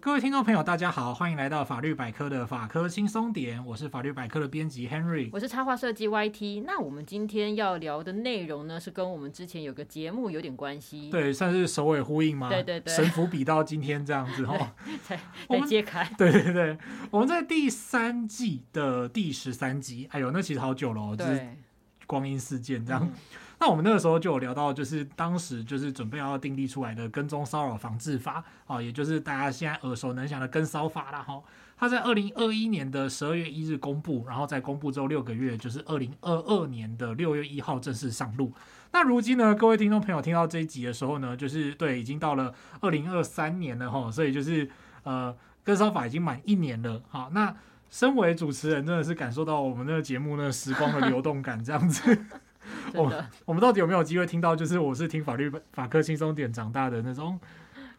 各位听众朋友，大家好，欢迎来到法律百科的法科轻松点，我是法律百科的编辑 Henry，我是插画设计 YT。那我们今天要聊的内容呢，是跟我们之前有个节目有点关系，对，算是首尾呼应吗？对对对，神符比到今天这样子哦，才才揭开。对对对，我们在第三季的第十三集，哎呦，那其实好久了哦，就是光阴似箭这样。嗯那我们那个时候就有聊到，就是当时就是准备要订立出来的跟踪骚扰防治法啊，也就是大家现在耳熟能详的跟骚法了哈。它在二零二一年的十二月一日公布，然后在公布之后六个月，就是二零二二年的六月一号正式上路。那如今呢，各位听众朋友听到这一集的时候呢，就是对，已经到了二零二三年了哈，所以就是呃，跟骚法已经满一年了。好，那身为主持人，真的是感受到我们那个节目那个时光的流动感，这样子。我、oh, 我们到底有没有机会听到？就是我是听法律法科轻松点长大的那种，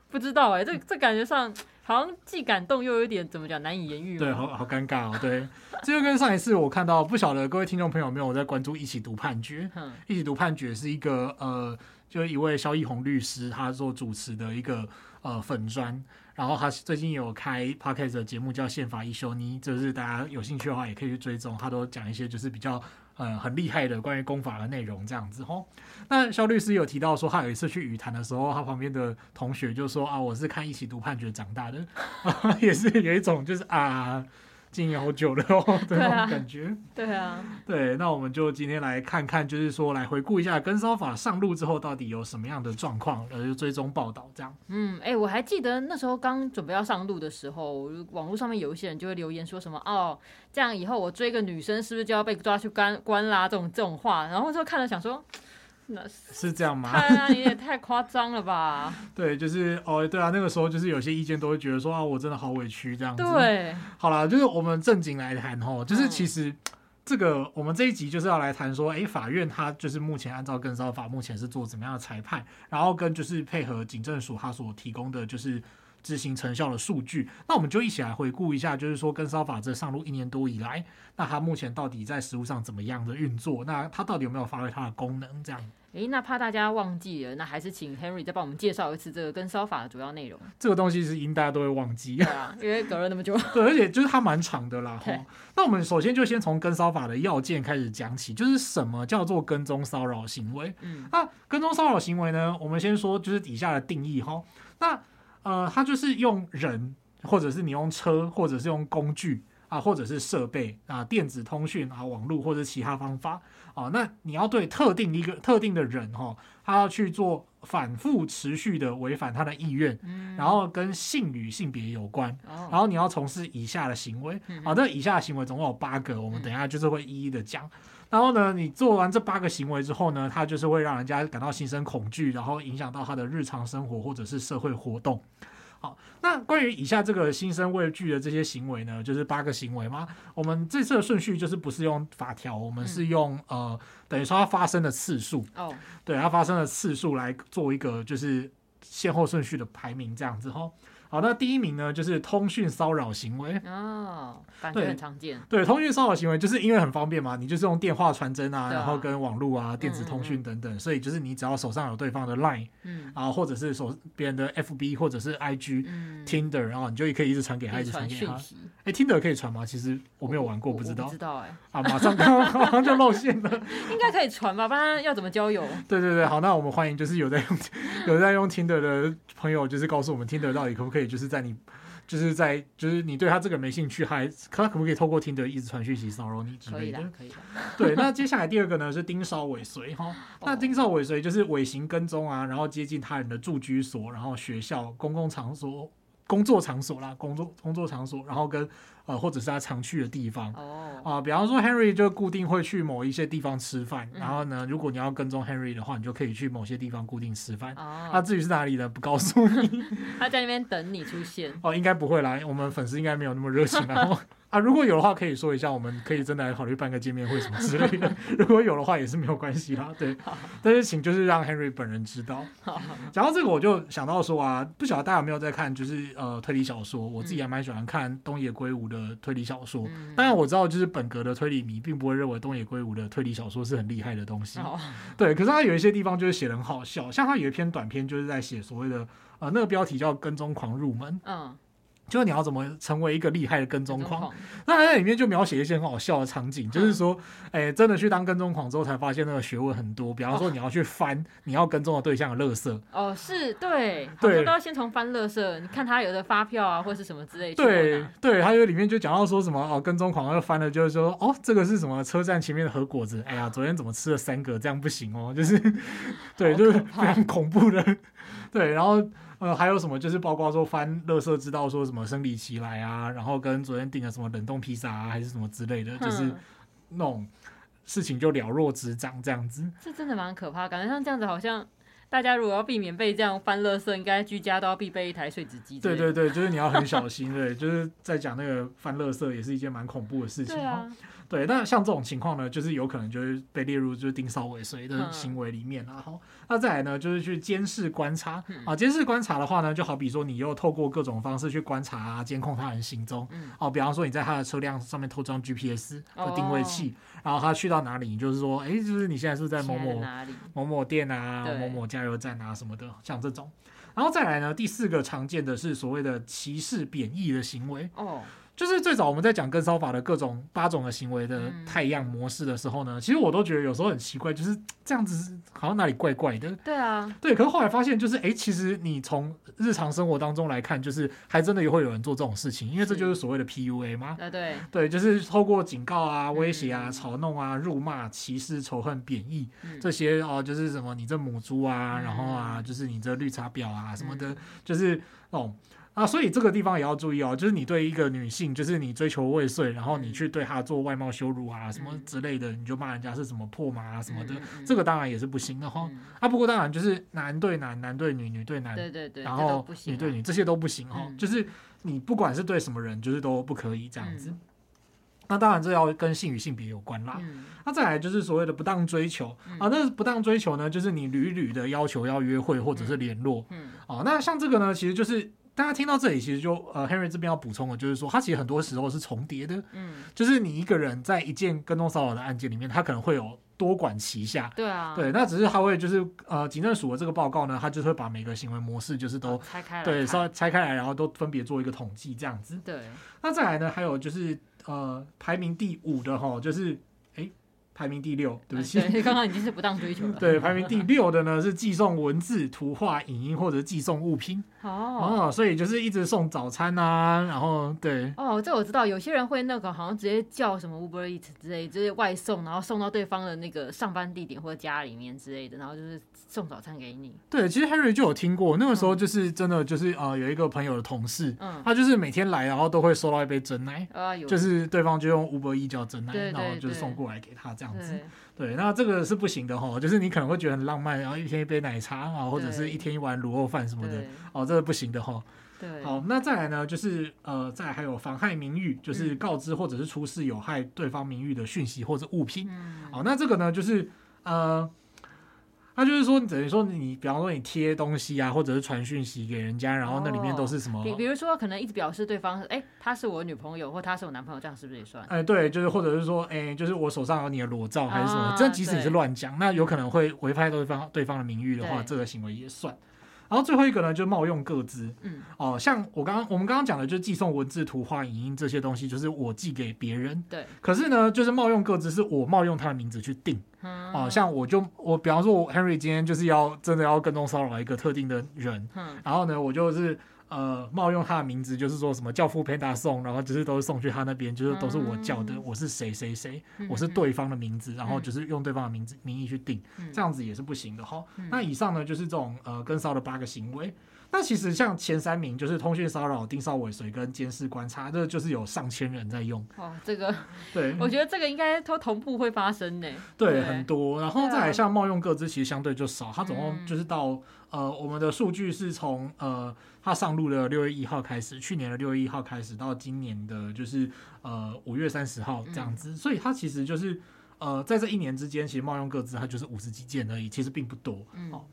不知道哎、欸，这这感觉上好像既感动又有点怎么讲难以言喻。对，好好尴尬哦。对，这就跟上一次我看到，不晓得各位听众朋友有没有在关注一起读判决？嗯，一起读判决是一个呃，就是一位萧奕弘律师他做主持的一个呃粉专，然后他最近有开 podcast 的节目叫宪法一休尼，就是大家有兴趣的话也可以去追踪，他都讲一些就是比较。嗯，很厉害的关于功法的内容这样子吼。那肖律师有提到说，他有一次去语坛的时候，他旁边的同学就说啊，我是看一起读判决长大的，也是有一种就是啊。经营好久了哦，对那种感觉。对啊，对，那我们就今天来看看，就是说来回顾一下跟骚法上路之后到底有什么样的状况，呃，就追踪报道这样。嗯，哎、欸，我还记得那时候刚准备要上路的时候，网络上面有一些人就会留言说什么哦，这样以后我追个女生是不是就要被抓去关关啦？这种这种话，然后就看了想说。是，是这样吗？看啊，你也太夸张了吧！对，就是哦，对啊，那个时候就是有些意见都会觉得说啊，我真的好委屈这样子。对，好啦，就是我们正经来谈哦，就是其实这个我们这一集就是要来谈说，哎，法院它就是目前按照跟骚法目前是做怎么样的裁判，然后跟就是配合警政署它所提供的就是。执行成效的数据，那我们就一起来回顾一下，就是说跟骚法这上路一年多以来，那它目前到底在实务上怎么样的运作？那它到底有没有发挥它的功能？这样，诶，那怕大家忘记了，那还是请 Henry 再帮我们介绍一次这个跟骚法的主要内容。这个东西是应大家都会忘记，对啊，因为隔了那么久。对，而且就是它蛮长的啦。那我们首先就先从跟骚法的要件开始讲起，就是什么叫做跟踪骚扰行为？嗯，那跟踪骚扰行为呢？我们先说就是底下的定义哈。那呃，它就是用人，或者是你用车，或者是用工具啊，或者是设备啊，电子通讯啊，网络或者其他方法啊，那你要对特定一个特定的人哈，他要去做反复持续的违反他的意愿，然后跟性与性别有关，然后你要从事以下的行为啊，那以下的行为总共有八个，我们等一下就是会一一的讲。然后呢，你做完这八个行为之后呢，他就是会让人家感到心生恐惧，然后影响到他的日常生活或者是社会活动。好，那关于以下这个心生畏惧的这些行为呢，就是八个行为吗？我们这次的顺序就是不是用法条，我们是用、嗯、呃，等于说它发生的次数哦，对，它发生的次数来做一个就是先后顺序的排名这样子哈。好，那第一名呢，就是通讯骚扰行为哦，感觉很常见。对，通讯骚扰行为就是因为很方便嘛，你就是用电话传真啊，啊然后跟网络啊、电子通讯等等，所以就是你只要手上有对方的 Line，嗯，然后或者是手别人的 FB 或者是 IG、嗯、Tinder，然后你就也可以一直传给他，一直传给他。哎，Tinder 可以传吗？其实我没有玩过，不知道。不知道哎。啊，马上刚刚 马上就露馅了。应该可以传吧？不然要怎么交友？对对对，好，那我们欢迎就是有在用 有在用 Tinder 的朋友，就是告诉我们 Tinder 到底可不可以就是在你。就是在，就是你对他这个没兴趣，还他可不可以透过听的一直传讯息骚扰你之类的？可以的，对，那接下来第二个呢是盯梢尾随哈，那盯梢尾随就是尾行跟踪啊，然后接近他人的住居所，然后学校、公共场所。工作场所啦，工作工作场所，然后跟呃或者是他常去的地方哦啊、呃，比方说 Henry 就固定会去某一些地方吃饭，嗯、然后呢，如果你要跟踪 Henry 的话，你就可以去某些地方固定吃饭。哦，他至于是哪里的？不告诉你。他在那边等你出现。哦，应该不会来，我们粉丝应该没有那么热情，然后。啊，如果有的话，可以说一下，我们可以真的来考虑办个见面会什么之类的。如果有的话，也是没有关系啦。对，但是请就是让 Henry 本人知道。讲到这个，我就想到说啊，不晓得大家有没有在看，就是呃推理小说。我自己还蛮喜欢看东野圭吾的推理小说。当然我知道，就是本格的推理迷并不会认为东野圭吾的推理小说是很厉害的东西。对，可是他有一些地方就是写得很好笑，像他有一篇短篇就是在写所谓的呃那个标题叫《跟踪狂入门》。嗯。就是你要怎么成为一个厉害的跟踪狂？那在里面就描写一些很好笑的场景，就是说，哎、欸，真的去当跟踪狂之后，才发现那个学问很多。比方说，你要去翻你要跟踪的对象的垃圾。哦，是对，对，都要先从翻垃圾，你看他有的发票啊，或是什么之类的。对对，他有里面就讲到说什么哦，跟踪狂要翻了，就是说哦，这个是什么车站前面的核果子？哎呀，昨天怎么吃了三个？这样不行哦，就是对，就是非常恐怖的。对，然后。呃，还有什么？就是包括说翻垃圾，知道说什么生理期来啊，然后跟昨天订的什么冷冻披萨啊，还是什么之类的，就是那种事情就了若指掌这样子。这真的蛮可怕，感觉像这样子，好像大家如果要避免被这样翻垃圾，应该居家都要必备一台碎纸机。对对对，就是你要很小心，对，就是在讲那个翻垃圾也是一件蛮恐怖的事情。对啊。对，那像这种情况呢，就是有可能就是被列入就是盯梢尾随的行为里面啊。好、嗯，那再来呢，就是去监视观察、嗯、啊。监视观察的话呢，就好比说你又透过各种方式去观察啊，监控他人行踪。嗯。哦、啊，比方说你在他的车辆上面偷装 GPS 的定位器，哦、然后他去到哪里，你就是说，哎，就是你现在是是在某某某某店啊，某某加油站啊什么的，像这种。然后再来呢，第四个常见的是所谓的歧视贬义的行为。哦。就是最早我们在讲跟骚法的各种八种的行为的太阳模式的时候呢，其实我都觉得有时候很奇怪，就是这样子好像哪里怪怪的。对啊，对。可是后来发现，就是哎，其实你从日常生活当中来看，就是还真的也会有人做这种事情，因为这就是所谓的 PUA 嘛。啊对对，就是透过警告啊、威胁啊、嘲弄啊、辱骂、歧视、仇恨、贬义这些哦，就是什么你这母猪啊，然后啊，就是你这绿茶婊啊什么的，就是哦。啊，所以这个地方也要注意哦，就是你对一个女性，就是你追求未遂，然后你去对她做外貌羞辱啊，什么之类的，你就骂人家是什么破马啊什么的，这个当然也是不行的哈。啊，不过当然就是男对男，男对女，女对男，对对对，然后女对女，这些都不行哈。就是你不管是对什么人，就是都不可以这样子。那当然这要跟性与性别有关啦。那再来就是所谓的不当追求啊，那不当追求呢，就是你屡屡的要求要约会或者是联络。嗯，哦，那像这个呢，其实就是。大家听到这里，其实就呃，Henry 这边要补充的，就是说，他其实很多时候是重叠的，嗯，就是你一个人在一件跟踪骚扰的案件里面，他可能会有多管齐下，对啊，对，那只是他会就是呃，警政署的这个报告呢，他就会把每个行为模式就是都拆开来，对，稍微拆开来，然后都分别做一个统计这样子，对，那再来呢，还有就是呃，排名第五的哈，就是。排名第六，对不起，刚刚已经是不当追求了。对，排名第六的呢是寄送文字、图画、影音或者寄送物品。哦，哦，所以就是一直送早餐啊，然后对。哦，这我知道，有些人会那个好像直接叫什么 Uber Eats 之类，就是外送，然后送到对方的那个上班地点或者家里面之类的，然后就是送早餐给你。对，其实 Harry 就有听过，那个时候就是真的就是呃有一个朋友的同事，嗯，他就是每天来，然后都会收到一杯真奶，啊，有，就是对方就用 Uber Eats 叫真奶，然后就是送过来给他这样。样子，对，那这个是不行的哈，就是你可能会觉得很浪漫，然后一天一杯奶茶啊，或者是一天一碗卤肉饭什么的，哦，这个不行的哈。对，好，那再来呢，就是呃，再来还有妨害名誉，就是告知或者是出示有害对方名誉的讯息或者物品。嗯，好，那这个呢，就是呃。那就是说，等于说你，比方说你贴东西啊，或者是传讯息给人家，然后那里面都是什么？比比如说，可能一直表示对方，哎，他是我女朋友，或他是我男朋友，这样是不是也算？哎，对，就是或者是说，哎，就是我手上有你的裸照还是什么？这即使你是乱讲，那有可能会违反对方对方的名誉的话，这个行为也算。然后最后一个呢，就是冒用各自。嗯，哦，像我刚刚我们刚刚讲的，就是寄送文字、图画、影音这些东西，就是我寄给别人。对。可是呢，就是冒用各自，是我冒用他的名字去订。嗯。哦，像我就我，比方说，我 Henry 今天就是要真的要跟踪骚扰一个特定的人。嗯。然后呢，我就是。呃，冒用他的名字，就是说什么教父 Panda 送，然后就是都是送去他那边，就是都是我叫的，嗯、我是谁谁谁，嗯、我是对方的名字，嗯、然后就是用对方的名字名义去订，嗯、这样子也是不行的哈。嗯、那以上呢，就是这种呃跟骚的八个行为。那其实像前三名，就是通讯骚扰、盯梢尾随跟监视观察，这就是有上千人在用。哦，这个 对，我觉得这个应该都同步会发生呢。对，对很多。然后再来像冒用个资，其实相对就少，它总共就是到、嗯、呃我们的数据是从呃。它上路的六月一号开始，去年的六月一号开始到今年的，就是呃五月三十号这样子，嗯、所以它其实就是呃在这一年之间，其实冒用个资它就是五十几件而已，其实并不多。嗯，哦，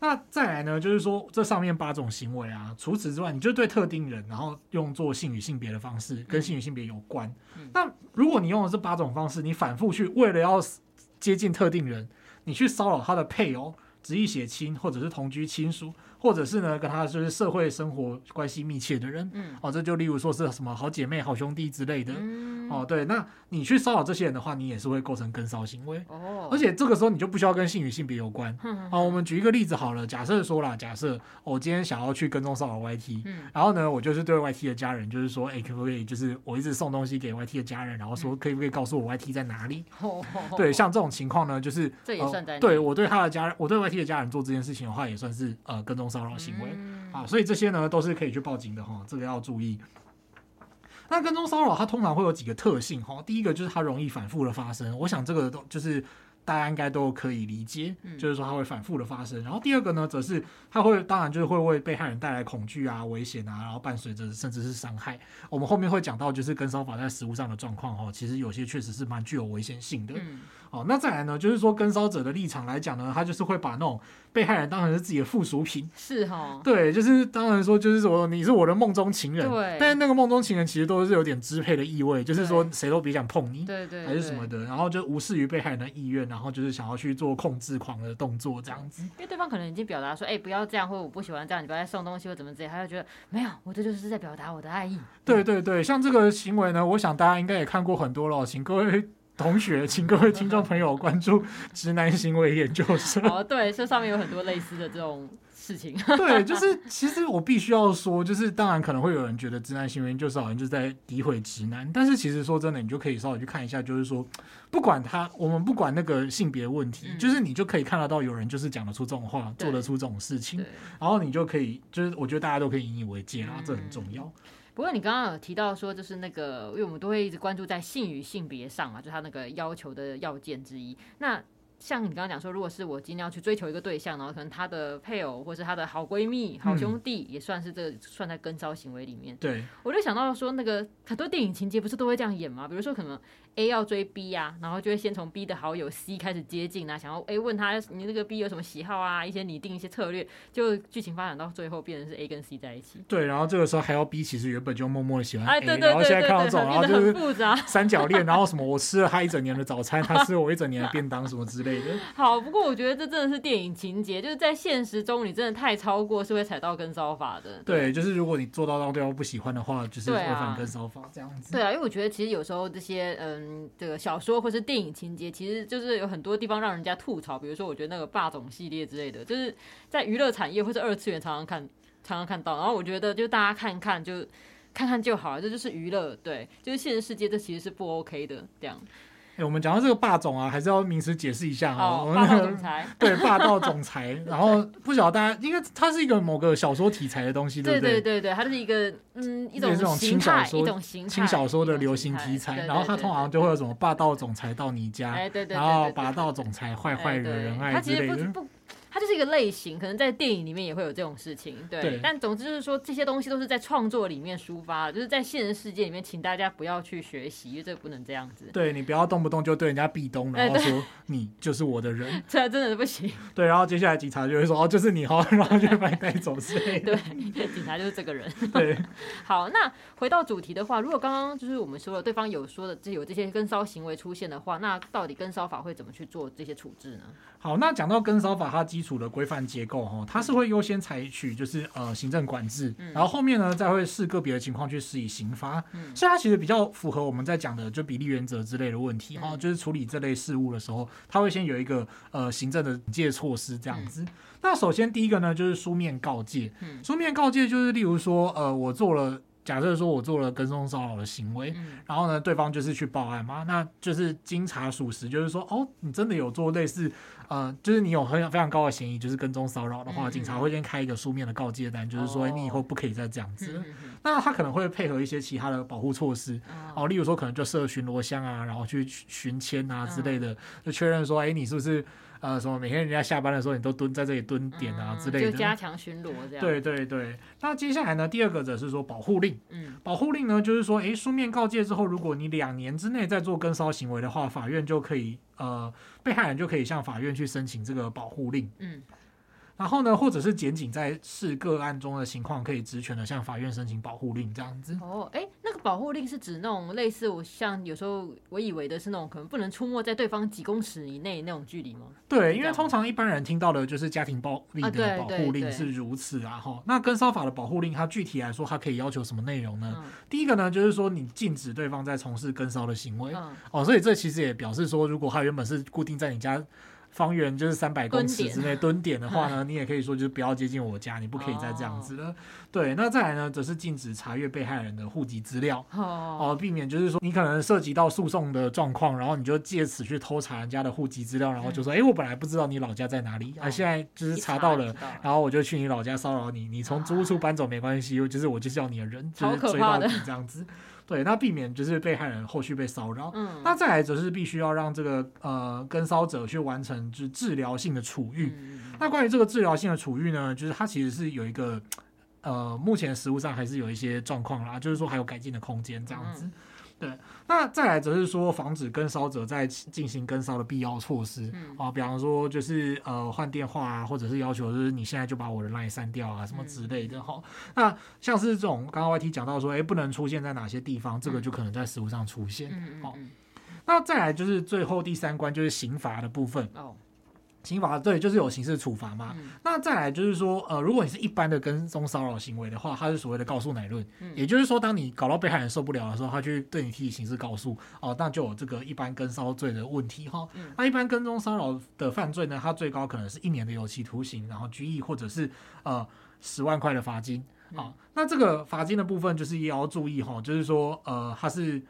那再来呢，就是说这上面八种行为啊，除此之外，你就对特定人，然后用作性与性别的方式，跟性与性别有关。嗯、那如果你用的这八种方式，你反复去为了要接近特定人，你去骚扰他的配偶。直系血亲或者是同居亲属。或者是呢，跟他就是社会生活关系密切的人，嗯，哦，这就例如说是什么好姐妹、好兄弟之类的，嗯、哦，对，那你去骚扰这些人的话，你也是会构成跟骚行为，哦，而且这个时候你就不需要跟性与性别有关，嗯，好，我们举一个例子好了，假设说啦，假设我今天想要去跟踪骚扰 YT，嗯，然后呢，我就是对 YT 的家人就是说，哎、欸，可不可以就是我一直送东西给 YT 的家人，然后说可以不可以告诉我 YT 在哪里？哦、对，像这种情况呢，就是这也算在、呃、对我对他的家人，我对 YT 的家人做这件事情的话，也算是呃跟踪骚扰行为。嗯啊，所以这些呢都是可以去报警的哈，这个要注意。那跟踪骚扰它通常会有几个特性哈，第一个就是它容易反复的发生，我想这个都就是大家应该都可以理解，就是说它会反复的发生。然后第二个呢，则是它会当然就是会为被害人带来恐惧啊、危险啊，然后伴随着甚至是伤害。我们后面会讲到，就是跟骚法在实务上的状况哈，其实有些确实是蛮具有危险性的。哦，那再来呢，就是说跟骚者的立场来讲呢，他就是会把那种被害人当成是自己的附属品，是哈，对，就是当然说就是说你是我的梦中情人，对，但是那个梦中情人其实都是有点支配的意味，就是说谁都别想碰你，对对，还是什么的，然后就无视于被害人的意愿，然后就是想要去做控制狂的动作这样子，因为对方可能已经表达说，哎，不要这样，或者我不喜欢这样，你不要再送东西或怎么之类，他就觉得没有，我这就是在表达我的爱意，对对对，像这个行为呢，我想大家应该也看过很多了，请各位。同学，请各位听众朋友关注直男行为研究社。哦，对，这上面有很多类似的这种事情。对，就是其实我必须要说，就是当然可能会有人觉得直男行为研究社好像就是在诋毁直男，但是其实说真的，你就可以稍微去看一下，就是说不管他，我们不管那个性别问题，嗯、就是你就可以看得到有人就是讲得出这种话，做得出这种事情，然后你就可以，就是我觉得大家都可以引以为戒啊，嗯、这很重要。不过你刚刚有提到说，就是那个，因为我们都会一直关注在性与性别上嘛，就他那个要求的要件之一。那像你刚刚讲说，如果是我今天要去追求一个对象，然后可能他的配偶或是他的好闺蜜、好兄弟，也算是这个算在跟骚行为里面。对，我就想到说，那个很多电影情节不是都会这样演吗？比如说可能。A 要追 B 呀、啊，然后就会先从 B 的好友 C 开始接近啊，想要 A 问他你那个 B 有什么喜好啊，一些拟定一些策略，就剧情发展到最后变成是 A 跟 C 在一起。对，然后这个时候还要 B 其实原本就默默的喜欢 A，、哎、对对对对然后现在看到这种，然后就是 三角恋，然后什么我吃了他一整年的早餐，他吃了我一整年的便当什么之类的。好，不过我觉得这真的是电影情节，就是在现实中你真的太超过是会踩到跟骚法的。对，对就是如果你做到让对方不喜欢的话，就是违反跟骚法这样子。对啊，因为我觉得其实有时候这些嗯这个小。说或是电影情节，其实就是有很多地方让人家吐槽。比如说，我觉得那个霸总系列之类的，就是在娱乐产业或是二次元常常看、常常看到。然后我觉得，就大家看看，就看看就好了，这就是娱乐。对，就是现实世界，这其实是不 OK 的。这样。欸、我们讲到这个霸总啊，还是要名词解释一下哈。哦，霸道总裁。对，霸道总裁。然后不晓得大家，应该它是一个某个小说题材的东西，对不对？对对对，它是一个嗯一种轻小说，一种轻小说的流行题材。然后它通常就会有什么霸道总裁到你家，然后霸道总裁坏坏惹人爱之类的。它就是一个类型，可能在电影里面也会有这种事情，对。对，但总之就是说，这些东西都是在创作里面抒发，就是在现实世界里面，请大家不要去学习，因为这个不能这样子。对，你不要动不动就对人家壁咚，然后说你就是我的人，这真的是不行。对，然后接下来警察就会说哦，就是你哦，然后就会把你带走之类的。对，警察就是这个人。对，好，那回到主题的话，如果刚刚就是我们说了，对方有说的，这有这些跟骚行为出现的话，那到底跟骚法会怎么去做这些处置呢？好，那讲到跟骚法，它基础的规范结构哈，它是会优先采取就是呃行政管制，然后后面呢再会视个别的情况去施以刑罚，所以它其实比较符合我们在讲的就比例原则之类的问题哈，就是处理这类事务的时候，它会先有一个呃行政的警戒措施这样子。那首先第一个呢就是书面告诫，书面告诫就是例如说呃我做了。假设说我做了跟踪骚扰的行为，然后呢，对方就是去报案嘛，那就是经查属实，就是说哦，你真的有做类似，呃，就是你有很非常高的嫌疑，就是跟踪骚扰的话，警察会先开一个书面的告诫单，就是说你以后不可以再这样子。那他可能会配合一些其他的保护措施，哦，例如说可能就设巡逻箱啊，然后去巡签啊之类的，就确认说，哎，你是不是？呃，什么每天人家下班的时候，你都蹲在这里蹲点啊之类的，就加强巡逻这样。对对对，那接下来呢，第二个则是说保护令。嗯，保护令呢，就是说，诶，书面告诫之后，如果你两年之内再做跟骚行为的话，法院就可以，呃，被害人就可以向法院去申请这个保护令。嗯。然后呢，或者是检警在视个案中的情况，可以职权的向法院申请保护令这样子。哦，哎，那个保护令是指那种类似我像有时候我以为的是那种可能不能出没在对方几公尺以内那种距离吗？对，因为通常一般人听到的就是家庭暴力的保护令是如此啊哈。那跟骚法的保护令，它具体来说，它可以要求什么内容呢？嗯、第一个呢，就是说你禁止对方在从事跟骚的行为、嗯、哦，所以这其实也表示说，如果他原本是固定在你家。方圆就是三百公尺之内蹲点的话呢，你也可以说就是不要接近我家，你不可以再这样子了。对，那再来呢，则是禁止查阅被害人的户籍资料，哦，避免就是说你可能涉及到诉讼的状况，然后你就借此去偷查人家的户籍资料，然后就说，哎，我本来不知道你老家在哪里，啊，现在就是查到了，然后我就去你老家骚扰你，你从租屋处搬走没关系，就是我就是要你的人，就是追到你这样子。对，那避免就是被害人后续被骚扰。嗯，那再来则是必须要让这个呃跟骚者去完成就是治疗性的处遇。嗯，那关于这个治疗性的处遇呢，就是它其实是有一个呃目前实务上还是有一些状况啦，就是说还有改进的空间这样子。嗯对，那再来则是说防止跟骚者在进行跟骚的必要措施、嗯、啊，比方说就是呃换电话啊，或者是要求就是你现在就把我的 line 删掉啊，什么之类的哈、嗯。那像是这种刚刚 YT 讲到说，哎，不能出现在哪些地方，这个就可能在实物上出现。好、那再来就是最后第三关就是刑罚的部分。哦刑罚对，就是有刑事处罚嘛。嗯、那再来就是说，呃，如果你是一般的跟踪骚扰行为的话，它是所谓的告诉乃论。嗯、也就是说，当你搞到被害人受不了的时候，他去对你提起刑事告诉，哦、呃，那就有这个一般跟骚罪的问题哈。嗯、那一般跟踪骚扰的犯罪呢，它最高可能是一年的有期徒刑，然后拘役或者是呃十万块的罚金。啊、嗯，那这个罚金的部分就是也要注意哈，就是说，呃，它是。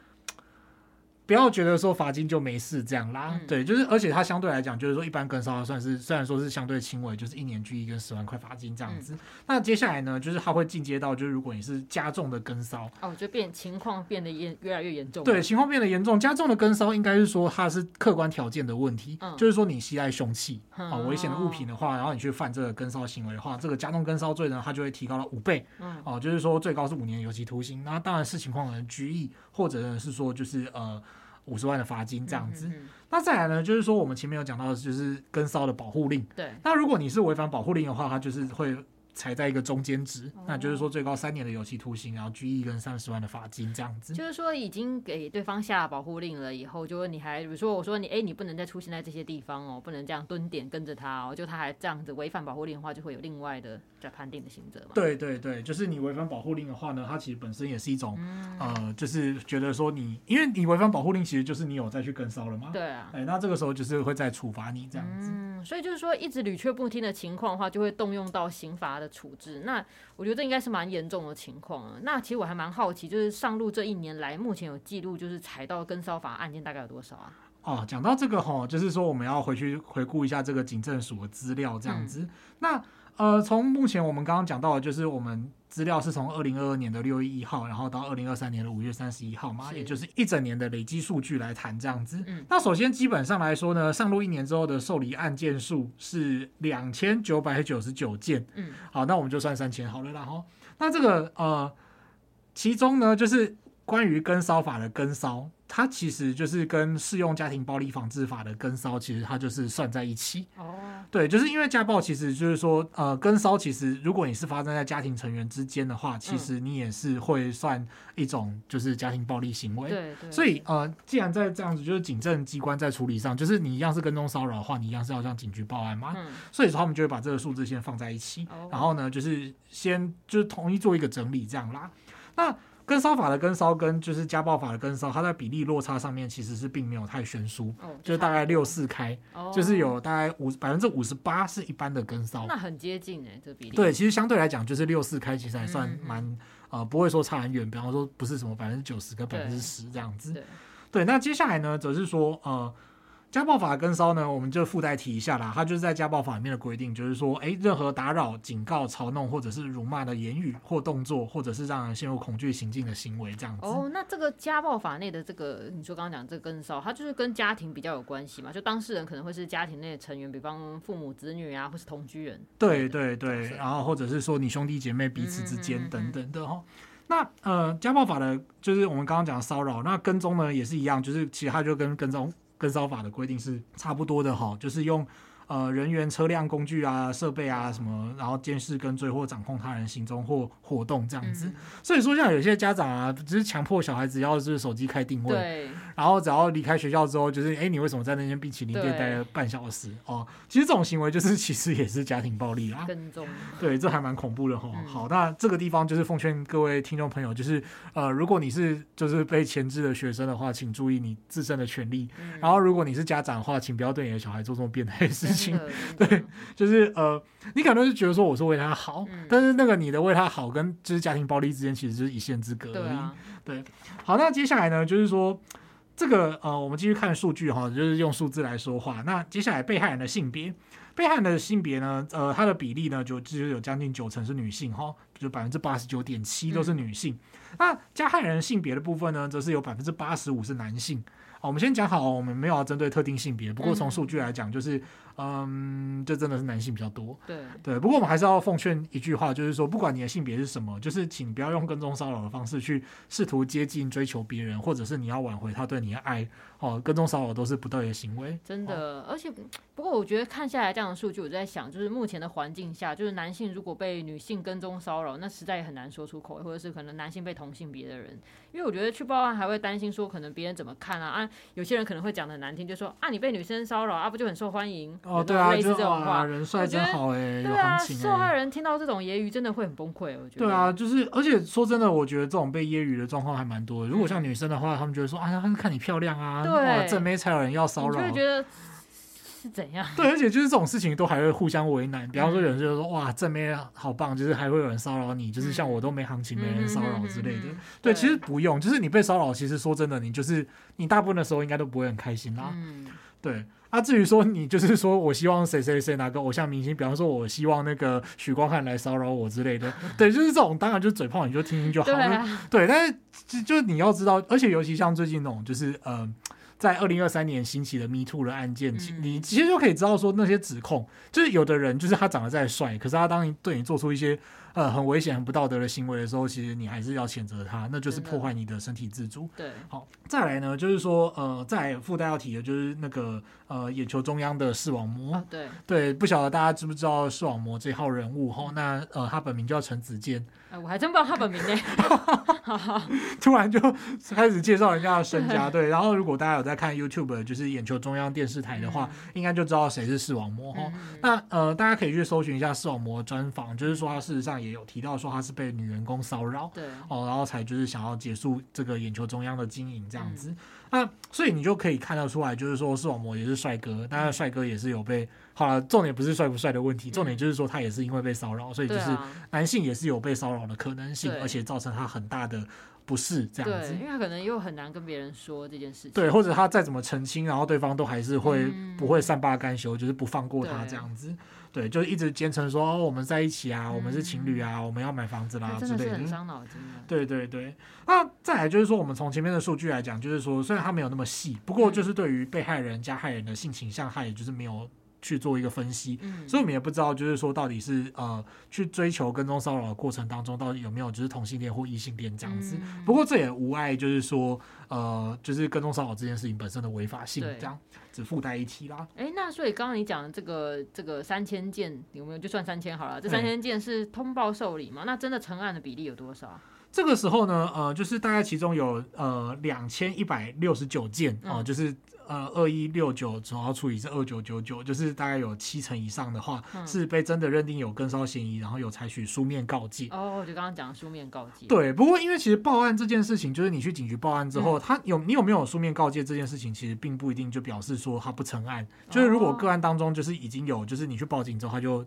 不要觉得说罚金就没事这样啦，嗯、对，就是而且它相对来讲，就是说一般跟骚算是虽然说是相对轻微，就是一年拘役跟十万块罚金这样子。嗯、那接下来呢，就是它会进阶到，就是如果你是加重的跟骚，哦，就变情况变得严越来越严重。对，情况变得严重，加重的跟骚应该是说它是客观条件的问题，嗯、就是说你携带凶器啊、哦、危险的物品的话，然后你去犯这个跟骚行为的话，这个加重跟骚罪呢，它就会提高了五倍，嗯，哦，就是说最高是五年有期徒刑。那当然是情况可能拘役，或者呢是说就是呃。五十万的罚金这样子，那再来呢，就是说我们前面有讲到的，就是跟骚的保护令。对，那如果你是违反保护令的话，它就是会。才在一个中间值，那就是说最高三年的有期徒刑，然后拘役跟三十万的罚金这样子。就是说已经给对方下了保护令了以后，就是你还比如说我说你哎、欸、你不能再出现在这些地方哦，不能这样蹲点跟着他哦，就他还这样子违反保护令的话，就会有另外的在判定的刑责嘛。对对对，就是你违反保护令的话呢，它其实本身也是一种、嗯、呃，就是觉得说你因为你违反保护令，其实就是你有再去跟骚了嘛。对啊。哎，那这个时候就是会再处罚你这样子。嗯，所以就是说一直屡劝不听的情况的话，就会动用到刑罚的处置。那我觉得这应该是蛮严重的情况啊。那其实我还蛮好奇，就是上路这一年来，目前有记录，就是踩到跟骚法案件大概有多少啊？哦，讲到这个哈，就是说我们要回去回顾一下这个警政署的资料，这样子。嗯、那呃，从目前我们刚刚讲到的，就是我们。资料是从二零二二年的六月一号，然后到二零二三年的五月三十一号嘛，也就是一整年的累积数据来谈这样子。嗯、那首先基本上来说呢，上路一年之后的受理案件数是两千九百九十九件。嗯，好，那我们就算三千好了。然后，那这个呃，其中呢，就是关于跟骚法的跟骚。它其实就是跟适用家庭暴力防治法的跟骚，其实它就是算在一起。哦，对，就是因为家暴，其实就是说，呃，跟骚其实如果你是发生在家庭成员之间的话，其实你也是会算一种就是家庭暴力行为。对对。所以呃，既然在这样子，就是警政机关在处理上，就是你一样是跟踪骚扰的话，你一样是要向警局报案嘛。嗯。所以说他们就会把这个数字先放在一起，然后呢，就是先就是统一做一个整理这样啦。那。跟骚法的跟骚跟就是家暴法的跟骚，它在比例落差上面其实是并没有太悬殊，哦、就是大概六四开，哦、就是有大概五百分之五十八是一般的跟骚，那很接近哎，这比例。对，其实相对来讲就是六四开，其实还算蛮、嗯、呃不会说差很远，比方说不是什么百分之九十跟百分之十这样子。对，对，那接下来呢，则是说呃。家暴法跟骚呢，我们就附带提一下啦。它就是在家暴法里面的规定，就是说，哎，任何打扰、警告、嘲弄或者是辱骂的言语或动作，或者是让人陷入恐惧行径的行为，这样子。哦，那这个家暴法内的这个，你说刚刚讲这个跟骚，它就是跟家庭比较有关系嘛？就当事人可能会是家庭内的成员，比方父母、子女啊，或是同居人。对对对，然后或者是说你兄弟姐妹彼此之间等等的哈。那呃，家暴法的，就是我们刚刚讲的骚扰，那跟踪呢也是一样，就是其实它就跟跟踪。跟烧法的规定是差不多的哈，就是用呃人员、车辆、工具啊、设备啊什么，然后监视、跟追或掌控他人行踪或活动这样子。嗯、所以说，像有些家长啊，只是强迫小孩子要是手机开定位，然后只要离开学校之后，就是哎，你为什么在那间冰淇淋店待了半小时？哦，其实这种行为就是其实也是家庭暴力啊。跟踪。对，这还蛮恐怖的哈。嗯、好，那这个地方就是奉劝各位听众朋友，就是呃，如果你是就是被牵制的学生的话，请注意你自身的权利。嗯、然后，如果你是家长的话，请不要对你的小孩做这种变态的事情。对，就是呃，你可能是觉得说我是为他好，嗯、但是那个你的为他好跟就是家庭暴力之间其实就是一线之隔而已。对，啊、对，好，那接下来呢，就是说这个呃，我们继续看数据哈，就是用数字来说话。那接下来被害人的性别，被害人的性别呢，呃，它的比例呢，就就有将近九成是女性哈，就百分之八十九点七都是女性。嗯、那加害人性别的部分呢，则是有百分之八十五是男性。好，我们先讲好，我们没有要针对特定性别，不过从数据来讲，就是。嗯，这真的是男性比较多。对对，不过我们还是要奉劝一句话，就是说，不管你的性别是什么，就是请不要用跟踪骚扰的方式去试图接近、追求别人，或者是你要挽回他对你的爱。哦，跟踪骚扰都是不对的行为。真的，而且不过我觉得看下来这样的数据，我在想，就是目前的环境下，就是男性如果被女性跟踪骚扰，那实在也很难说出口，或者是可能男性被同性别的人，因为我觉得去报案还会担心说，可能别人怎么看啊？啊，有些人可能会讲的很难听，就说啊，你被女生骚扰啊，不就很受欢迎？哦，对啊，类似这种话，人帅真好哎、欸，对啊，受害人听到这种揶揄，真的会很崩溃。我觉得。对啊，就是而且说真的，我觉得这种被揶揄的状况还蛮多的。如果像女生的话，他们觉得说啊，他们看你漂亮啊，对，正妹。才有人要骚扰，就会觉得是怎样？对，而且就是这种事情都还会互相为难。比方说，有人就说：“哇，正妹好棒！”就是还会有人骚扰你，就是像我都没行情，没人骚扰之类的。对，其实不用，就是你被骚扰，其实说真的，你就是你大部分的时候应该都不会很开心啦。对。啊，至于说你就是说我希望谁谁谁哪个偶像明星，比方说我希望那个许光汉来骚扰我之类的，对，就是这种，当然就是嘴炮，你就听听就好了。对，但是就你要知道，而且尤其像最近那种，就是呃。在二零二三年兴起的 Me Too 的案件，嗯、你其实就可以知道说那些指控，就是有的人就是他长得再帅，可是他当你对你做出一些呃很危险、很不道德的行为的时候，其实你还是要谴责他，那就是破坏你的身体自主。对，好，再来呢，就是说呃，再附带要提的就是那个呃眼球中央的视网膜。啊、对对，不晓得大家知不知道视网膜这号人物哈？那呃，他本名叫陈子健。哎我还真不知道他本名呢。突然就开始介绍人家的身家，对。然后如果大家有在看 YouTube，就是眼球中央电视台的话，嗯、应该就知道谁是视网膜哈。嗯、那呃，大家可以去搜寻一下视网膜专访，就是说他事实上也有提到说他是被女员工骚扰，对哦，然后才就是想要结束这个眼球中央的经营这样子。嗯、那所以你就可以看得出来，就是说视网膜也是帅哥，但是帅哥也是有被。好了，重点不是帅不帅的问题，重点就是说他也是因为被骚扰，所以就是男性也是有被骚扰的可能性，而且造成他很大的不适这样子。因为他可能又很难跟别人说这件事情。对，或者他再怎么澄清，然后对方都还是会不会善罢甘休，就是不放过他这样子。对，就是一直坚称说哦，我们在一起啊，我们是情侣啊，我们要买房子啦之类的。很伤脑筋。对对对。那再来就是说，我们从前面的数据来讲，就是说虽然他没有那么细，不过就是对于被害人加害人的性倾向，害也就是没有。去做一个分析，嗯、所以我们也不知道，就是说到底是呃去追求跟踪骚扰的过程当中，到底有没有就是同性恋或异性恋这样子。嗯、不过这也无碍，就是说呃，就是跟踪骚扰这件事情本身的违法性，这样对只附带一提啦。哎、欸，那所以刚刚你讲的这个这个三千件有没有？就算三千好了，这三千件是通报受理吗？那真的成案的比例有多少？这个时候呢，呃，就是大概其中有呃两千一百六十九件啊、呃，就是。呃，二一六九总要处理是二九九九，就是大概有七成以上的话，嗯、是被真的认定有跟骚嫌疑，然后有采取书面告诫。哦，就刚刚讲书面告诫。对，不过因为其实报案这件事情，就是你去警局报案之后，嗯、他有你有没有书面告诫这件事情，其实并不一定就表示说他不成案。哦、就是如果个案当中就是已经有，就是你去报警之后他就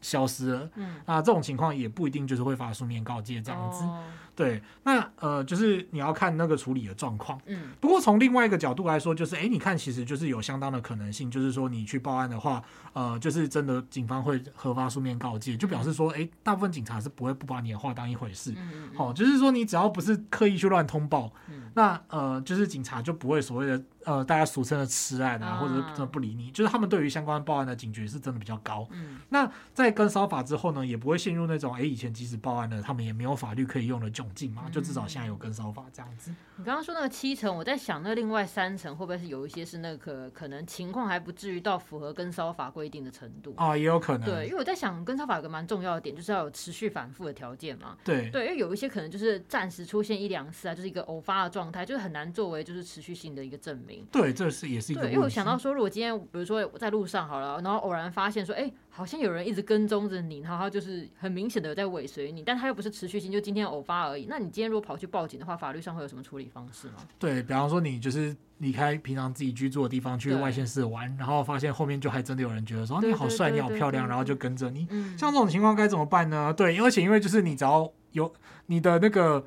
消失了，嗯，啊，这种情况也不一定就是会发书面告诫这样子。哦对，那呃，就是你要看那个处理的状况。嗯，不过从另外一个角度来说，就是哎，你看，其实就是有相当的可能性，就是说你去报案的话，呃，就是真的警方会核发书面告诫，就表示说，哎，大部分警察是不会不把你的话当一回事。嗯，好，就是说你只要不是刻意去乱通报，那呃，就是警察就不会所谓的呃，大家俗称的吃案啊，或者是真的不理你，就是他们对于相关报案的警觉是真的比较高。嗯，那在跟骚法之后呢，也不会陷入那种哎，以前即使报案了，他们也没有法律可以用的窘境嘛，就至少现在有跟烧法这样子。你刚刚说那个七成，我在想那另外三成会不会是有一些是那个可能情况还不至于到符合跟烧法规定的程度啊，也有可能。对，因为我在想跟烧法有个蛮重要的点，就是要有持续反复的条件嘛。对对，因为有一些可能就是暂时出现一两次啊，就是一个偶发的状态，就是很难作为就是持续性的一个证明。对，这是也是一个。对，因为我想到说，如果今天比如说我在路上好了，然后偶然发现说，哎。好像有人一直跟踪着你，然后他就是很明显的在尾随你，但他又不是持续性，就今天偶发而已。那你今天如果跑去报警的话，法律上会有什么处理方式吗？对，比方说你就是离开平常自己居住的地方去外县市玩，然后发现后面就还真的有人觉得说你好帅，你好漂亮，然后就跟着你。像这种情况该怎么办呢？对，而且因为就是你只要有你的那个。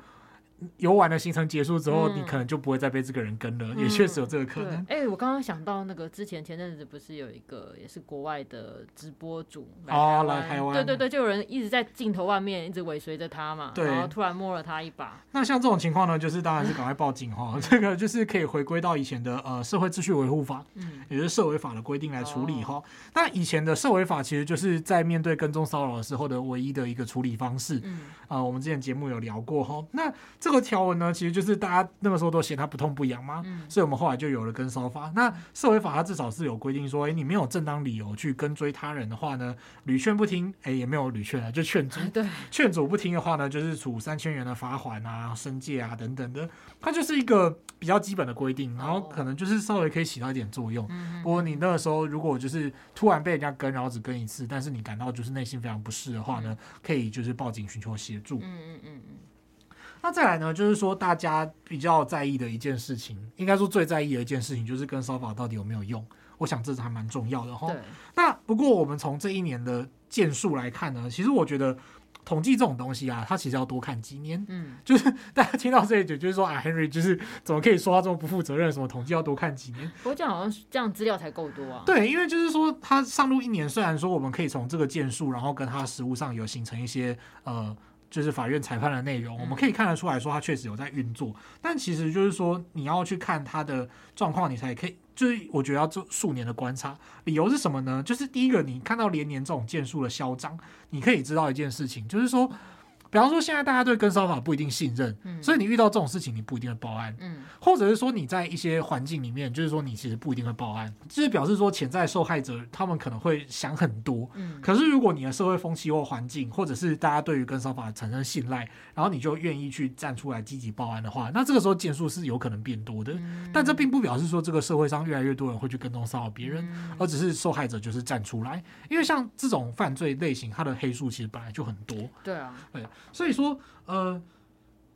游玩的行程结束之后，嗯、你可能就不会再被这个人跟了，嗯、也确实有这个可能。哎、欸，我刚刚想到那个之前前阵子不是有一个也是国外的直播主哦，来台湾，对对对，就有人一直在镜头外面一直尾随着他嘛，然后突然摸了他一把。那像这种情况呢，就是当然是赶快报警哈，这个就是可以回归到以前的呃社会秩序维护法，嗯，也就是社维法的规定来处理哈。那、哦、以前的社维法其实就是在面对跟踪骚扰的时候的唯一的一个处理方式，嗯，啊、呃，我们之前节目有聊过哈。那这个条文呢，其实就是大家那个时候都嫌它不痛不痒嘛，嗯、所以我们后来就有了跟骚法。那社会法它至少是有规定说，哎、欸，你没有正当理由去跟追他人的话呢，屡劝不听，哎、欸，也没有屡劝啊，就劝阻。对，劝阻不听的话呢，就是处三千元的罚款啊、申诫啊等等的。它就是一个比较基本的规定，然后可能就是稍微可以起到一点作用。哦、不过你那个时候如果就是突然被人家跟，然后只跟一次，但是你感到就是内心非常不适的话呢，可以就是报警寻求协助。嗯嗯嗯嗯。那再来呢，就是说大家比较在意的一件事情，应该说最在意的一件事情，就是跟烧法到底有没有用？我想这是还蛮重要的哈。对。那不过我们从这一年的件数来看呢，其实我觉得统计这种东西啊，它其实要多看几年。嗯。就是 大家听到这一句，就是说啊，Henry 就是怎么可以说他这么不负责任？什么统计要多看几年？不过这样好像这样资料才够多啊。对，因为就是说他上路一年，虽然说我们可以从这个件数，然后跟他实物上有形成一些呃。就是法院裁判的内容，我们可以看得出来说，他确实有在运作。但其实就是说，你要去看他的状况，你才可以。就是我觉得要做数年的观察，理由是什么呢？就是第一个，你看到连年这种件数的嚣张，你可以知道一件事情，就是说。比方说，现在大家对跟骚法不一定信任，嗯、所以你遇到这种事情，你不一定会报案，嗯、或者是说你在一些环境里面，就是说你其实不一定会报案，就是表示说潜在受害者他们可能会想很多，嗯、可是如果你的社会风气或环境，或者是大家对于跟骚法产生信赖，然后你就愿意去站出来积极报案的话，那这个时候件数是有可能变多的，嗯、但这并不表示说这个社会上越来越多人会去跟踪骚扰别人，嗯、而只是受害者就是站出来，因为像这种犯罪类型，它的黑数其实本来就很多，对啊，对。所以说，呃，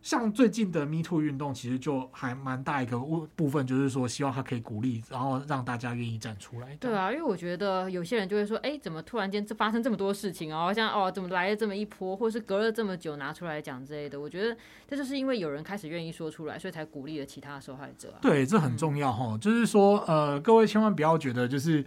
像最近的 Me Too 运动，其实就还蛮大一个部分，就是说希望他可以鼓励，然后让大家愿意站出来。对啊，因为我觉得有些人就会说，哎，怎么突然间这发生这么多事情啊？像哦，怎么来了这么一波，或是隔了这么久拿出来讲之类的。我觉得这就是因为有人开始愿意说出来，所以才鼓励了其他受害者啊。对，这很重要哈。就是说，呃，各位千万不要觉得就是，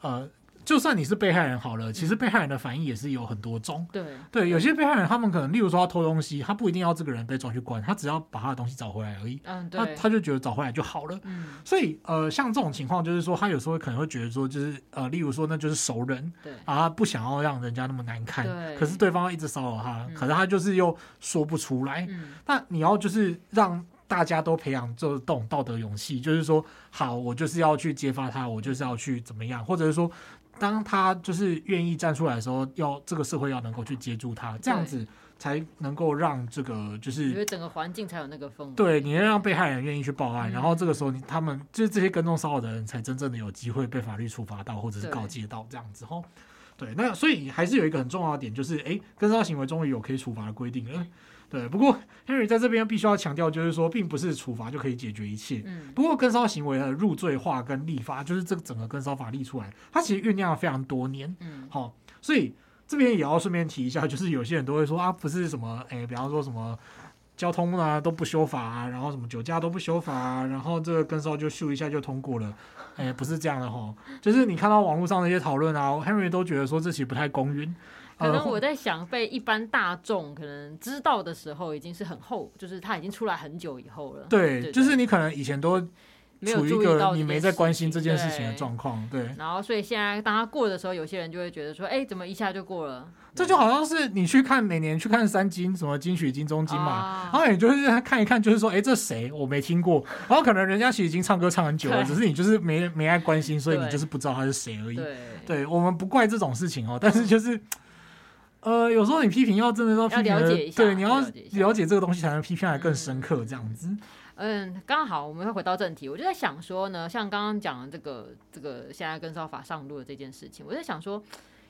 呃。就算你是被害人好了，其实被害人的反应也是有很多种。对对，有些被害人他们可能，例如说他偷东西，他不一定要这个人被抓去关，他只要把他的东西找回来而已。嗯，对。他他就觉得找回来就好了。嗯。所以呃，像这种情况，就是说他有时候可能会觉得说，就是呃，例如说那就是熟人，对啊，不想要让人家那么难看。对。可是对方一直骚扰他，可是他就是又说不出来。嗯。那你要就是让。大家都培养这种道德勇气，就是说，好，我就是要去揭发他，我就是要去怎么样，或者是说，当他就是愿意站出来的时候，要这个社会要能够去接住他，这样子才能够让这个就是，因为整个环境才有那个风。对，你要让被害人愿意去报案，嗯、然后这个时候你他们就是这些跟踪骚扰的人才真正的有机会被法律处罚到，或者是告诫到这样子吼。对，那所以还是有一个很重要的点，就是哎，跟骚行为终于有可以处罚的规定了。对，不过 Henry 在这边必须要强调，就是说，并不是处罚就可以解决一切。嗯，不过跟骚行为的入罪化跟立法，就是这个整个跟骚法立出来，它其实酝酿了非常多年。嗯，好，所以这边也要顺便提一下，就是有些人都会说啊，不是什么，哎，比方说什么交通啊都不修法啊，然后什么酒驾都不修法啊，然后这个跟骚就咻一下就通过了。哎，不是这样的哈，就是你看到网络上那些讨论啊，Henry 都觉得说这其实不太公允。可能我在想，被一般大众可能知道的时候，已经是很后，就是他已经出来很久以后了。对，就是你可能以前都处于一个你没在关心这件事情的状况，对。然后，所以现在当他过的时候，有些人就会觉得说：“哎，怎么一下就过了？”这就好像是你去看每年去看三金，什么金曲、金钟、金马，然后你就是看一看，就是说：“哎，这谁？我没听过。”然后可能人家其实已经唱歌唱很久了，只是你就是没没爱关心，所以你就是不知道他是谁而已。对，我们不怪这种事情哦，但是就是。呃，有时候你批评要真的要批评的，对，你要了解这个东西才能批评来更深刻，这样子。嗯，刚好我们会回到正题，我就在想说呢，像刚刚讲的这个这个现在跟烧法上路的这件事情，我在想说，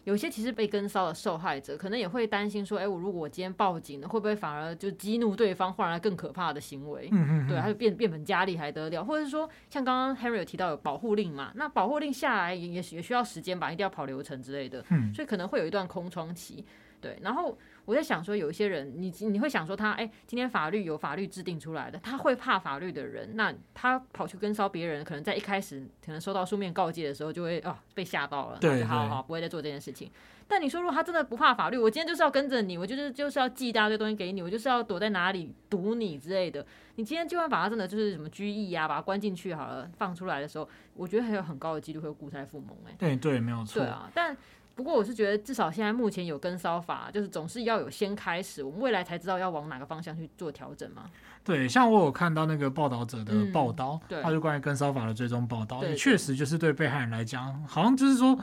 有些其实被跟骚的受害者，可能也会担心说，哎，我如果我今天报警了，会不会反而就激怒对方，换来更可怕的行为？嗯嗯，对，他就变变本加厉还得了？或者是说，像刚刚 Henry 有提到有保护令嘛，那保护令下来也也也需要时间吧，一定要跑流程之类的，嗯，所以可能会有一段空窗期。对，然后我在想说，有一些人，你你会想说他，哎，今天法律有法律制定出来的，他会怕法律的人，那他跑去跟骚别人，可能在一开始可能收到书面告诫的时候，就会啊、哦、被吓到了，对，好好不会再做这件事情。但你说，如果他真的不怕法律，我今天就是要跟着你，我就是就是要寄一大堆东西给你，我就是要躲在哪里堵你之类的，你今天就算把他真的就是什么拘役啊，把他关进去好了，放出来的时候，我觉得还有很高的几率会有故态复萌，哎，对对，没有错，对啊，但。不过我是觉得，至少现在目前有跟骚法，就是总是要有先开始，我们未来才知道要往哪个方向去做调整嘛。对，像我有看到那个报道者的报道，嗯、他就关于跟骚法的追踪报道，也确实就是对被害人来讲，好像就是说，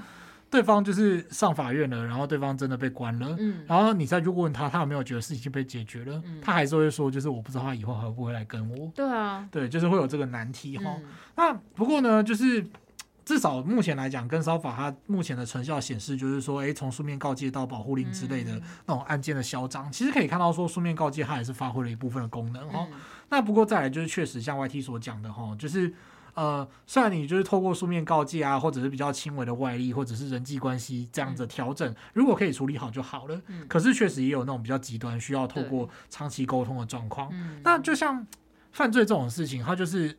对方就是上法院了，然后对方真的被关了，嗯，然后你再去问他，他有没有觉得事情被解决了，嗯、他还是会说，就是我不知道他以后还会不会来跟我。对啊，对，就是会有这个难题哈。嗯、那不过呢，就是。至少目前来讲，跟骚法它目前的成效显示，就是说，诶，从书面告诫到保护令之类的那种案件的嚣张，其实可以看到说，书面告诫它也是发挥了一部分的功能哈。那不过再来就是，确实像 YT 所讲的哈，就是呃，虽然你就是透过书面告诫啊，或者是比较轻微的外力，或者是人际关系这样子调整，如果可以处理好就好了。可是确实也有那种比较极端，需要透过长期沟通的状况。那就像犯罪这种事情，它就是。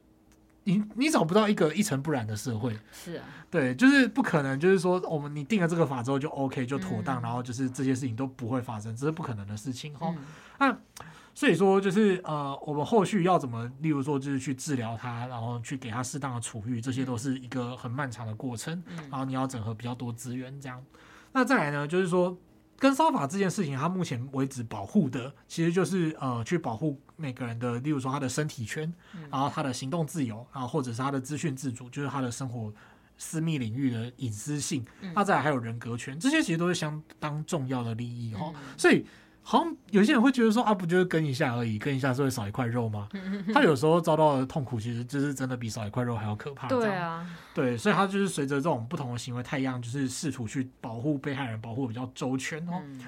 你你找不到一个一尘不染的社会，是啊，对，就是不可能，就是说我们你定了这个法之后就 OK 就妥当，嗯、然后就是这些事情都不会发生，这是不可能的事情哈。那、嗯、所以说就是呃，我们后续要怎么，例如说就是去治疗它，然后去给它适当的处遇，这些都是一个很漫长的过程，嗯、然后你要整合比较多资源这样。那再来呢，就是说。跟烧法这件事情，它目前为止保护的其实就是呃，去保护每个人的，例如说他的身体圈，然后他的行动自由，然后或者是他的资讯自主，就是他的生活私密领域的隐私性，那再来还有人格权，这些其实都是相当重要的利益哈，所以。好像有些人会觉得说啊，不就是跟一下而已，跟一下是会少一块肉吗？他有时候遭到的痛苦，其实就是真的比少一块肉还要可怕。对啊，对，所以他就是随着这种不同的行为态样，就是试图去保护被害人，保护比较周全哦。嗯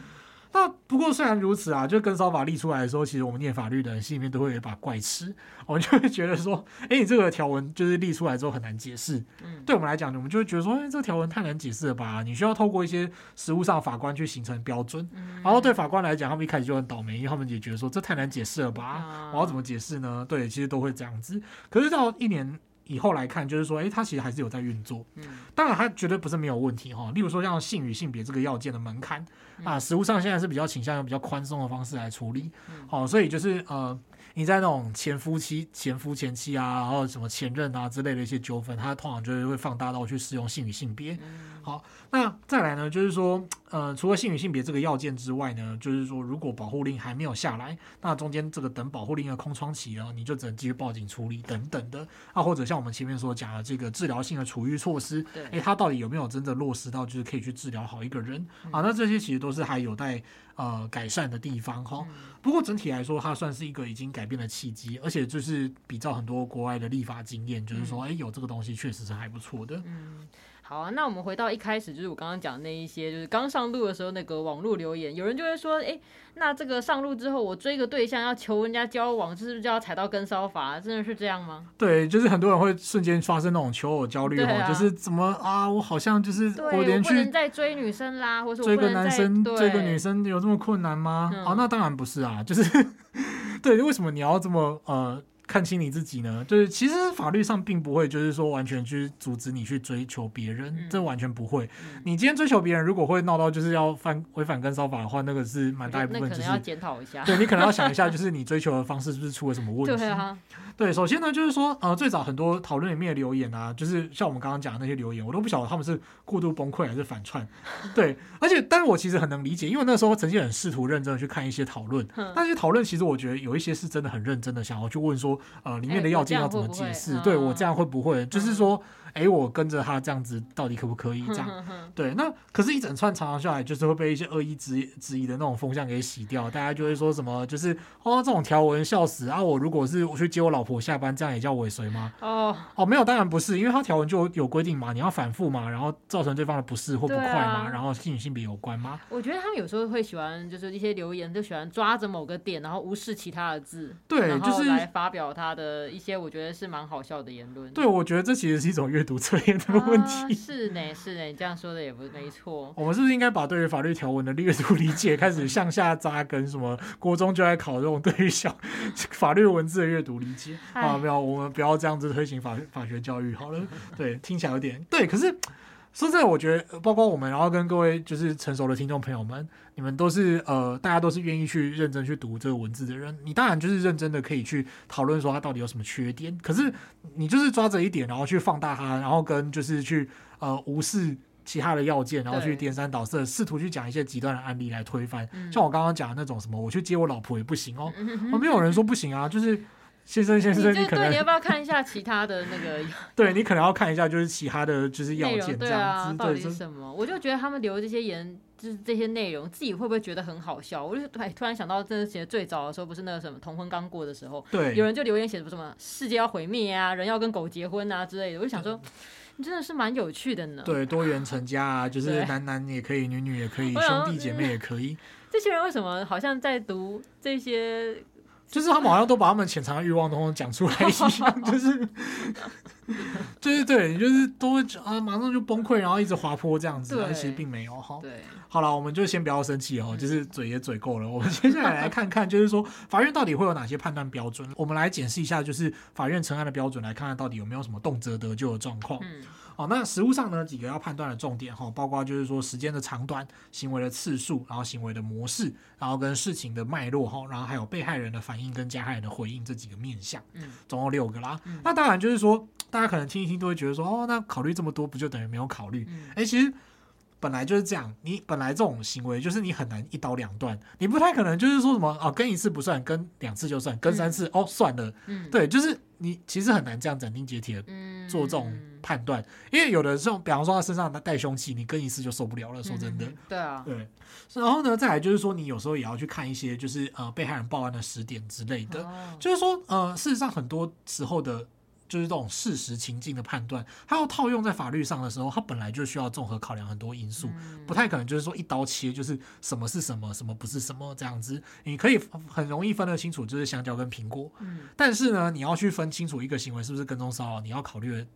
那不过虽然如此啊，就跟骚法立出来的时候，其实我们念法律的人心里面都会有一把怪尺，我们就会觉得说，哎、欸，你这个条文就是立出来之后很难解释。嗯，对我们来讲，我们就会觉得说，哎、欸，这个条文太难解释了吧？你需要透过一些实务上法官去形成标准。嗯、然后对法官来讲，他们一开始就很倒霉，因为他们也觉得说这太难解释了吧？嗯、我要怎么解释呢？对，其实都会这样子。可是到一年。以后来看，就是说，哎、欸，他其实还是有在运作。嗯，当然，他绝对不是没有问题哈。例如说，像性与性别这个要件的门槛、嗯、啊，实物上现在是比较倾向用比较宽松的方式来处理。好、嗯，所以就是呃，你在那种前夫妻、前夫前妻啊，然后什么前任啊之类的一些纠纷，他通常就是会放大到去适用性与性别。嗯、好。那再来呢，就是说，呃，除了性与性别这个要件之外呢，就是说，如果保护令还没有下来，那中间这个等保护令的空窗期呢，你就只能继续报警处理等等的。啊，或者像我们前面所讲的这个治疗性的处遇措施，对，诶，它到底有没有真的落实到，就是可以去治疗好一个人啊？那这些其实都是还有待呃改善的地方哈。不过整体来说，它算是一个已经改变的契机，而且就是比照很多国外的立法经验，就是说，诶，有这个东西确实是还不错的。嗯。好啊，那我们回到一开始，就是我刚刚讲的那一些，就是刚上路的时候那个网络留言，有人就会说，哎、欸，那这个上路之后，我追个对象要求人家交往，是不是就要踩到跟骚法？真的是这样吗？对，就是很多人会瞬间发生那种求偶焦虑哦，啊、就是怎么啊，我好像就是我连去再追女生啦，或者追个男生、追个女生有这么困难吗？嗯、哦，那当然不是啊，就是 对，为什么你要这么呃？看清你自己呢？就是其实法律上并不会，就是说完全去阻止你去追求别人，嗯、这完全不会。嗯、你今天追求别人，如果会闹到就是要犯违反跟骚法的话，那个是蛮大一部分，就是要检讨一下。对，你可能要想一下，就是你追求的方式是不是出了什么问题？对啊。对，首先呢，就是说，呃，最早很多讨论里面的留言啊，就是像我们刚刚讲的那些留言，我都不晓得他们是过度崩溃还是反串。对，而且，但是我其实很能理解，因为那时候曾经很试图认真的去看一些讨论，那些讨论其实我觉得有一些是真的很认真的，想要去问说，呃，里面的要件要怎么解释？欸、对我这样会不会？就是说。哎，我跟着他这样子，到底可不可以这样？对，那可是，一整串常常下来，就是会被一些恶意质质疑的那种风向给洗掉。大家就会说什么，就是哦，这种条文笑死啊！我如果是我去接我老婆下班，这样也叫尾随吗？哦哦，没有，当然不是，因为他条文就有规定嘛，你要反复嘛，然后造成对方的不适或不快嘛，然后性与性别有关吗？我觉得他们有时候会喜欢，就是一些留言就喜欢抓着某个点，然后无视其他的字，对，就是来发表他的一些我觉得是蛮好笑的言论。对，我觉得这其实是一种阅读测验的。问题、是呢，是呢，你这样说的也不没错。我们是不是应该把对于法律条文的阅读理解开始向下扎根？什么国中就来考这种对于小法律文字的阅读理解啊？没有，我们不要这样子推行法法学教育好了。对，听起来有点对。可是说真的，我觉得包括我们，然后跟各位就是成熟的听众朋友们。你们都是呃，大家都是愿意去认真去读这个文字的人，你当然就是认真的可以去讨论说它到底有什么缺点。可是你就是抓着一点，然后去放大它，然后跟就是去呃无视其他的要件，然后去颠三倒四，试图去讲一些极端的案例来推翻。像我刚刚讲的那种什么，我去接我老婆也不行哦，没有人说不行啊，就是。先生，先生，你可能你要不要看一下其他的那个？对，你可能要看一下，就是其他的就是要件这样子。对啊，到底是什么？我就觉得他们留这些言，就是这些内容，自己会不会觉得很好笑？我就突然想到，真的写最早的时候，不是那个什么同婚刚过的时候，对，有人就留言写什么世界要毁灭啊，人要跟狗结婚啊之类的。我就想说，你真的是蛮有趣的呢。对，多元成家啊，就是男男也可以，女女也可以，兄弟姐妹也可以。这些人为什么好像在读这些？就是他们好像都把他们潜藏的欲望都讲出来一样，就是，就是对，就是都会啊，马上就崩溃，然后一直滑坡这样子，但其实并没有哈。对，好了，我们就先不要生气哦，就是嘴也嘴够了。我们接下来来看看，就是说法院到底会有哪些判断标准？我们来检视一下，就是法院成案的标准，来看看到底有没有什么动辄得咎的状况。嗯。好，那实物上呢，几个要判断的重点哈，包括就是说时间的长短、行为的次数，然后行为的模式，然后跟事情的脉络哈，然后还有被害人的反应跟加害人的回应这几个面向，嗯，总共六个啦。嗯、那当然就是说，大家可能听一听都会觉得说，哦，那考虑这么多，不就等于没有考虑？哎、其实。本来就是这样，你本来这种行为就是你很难一刀两断，你不太可能就是说什么哦，跟一次不算，跟两次就算，跟三次、嗯、哦算了，嗯，对，就是你其实很难这样斩钉截铁做这种判断，嗯、因为有的这种，比方说他身上带凶器，你跟一次就受不了了，说真的，嗯、对啊，对，然后呢，再来就是说你有时候也要去看一些就是呃被害人报案的时点之类的，哦、就是说呃事实上很多时候的。就是这种事实情境的判断，它要套用在法律上的时候，它本来就需要综合考量很多因素，不太可能就是说一刀切，就是什么是什么，什么不是什么这样子。你可以很容易分得清楚，就是香蕉跟苹果。但是呢，你要去分清楚一个行为是不是跟踪骚扰，你要考虑的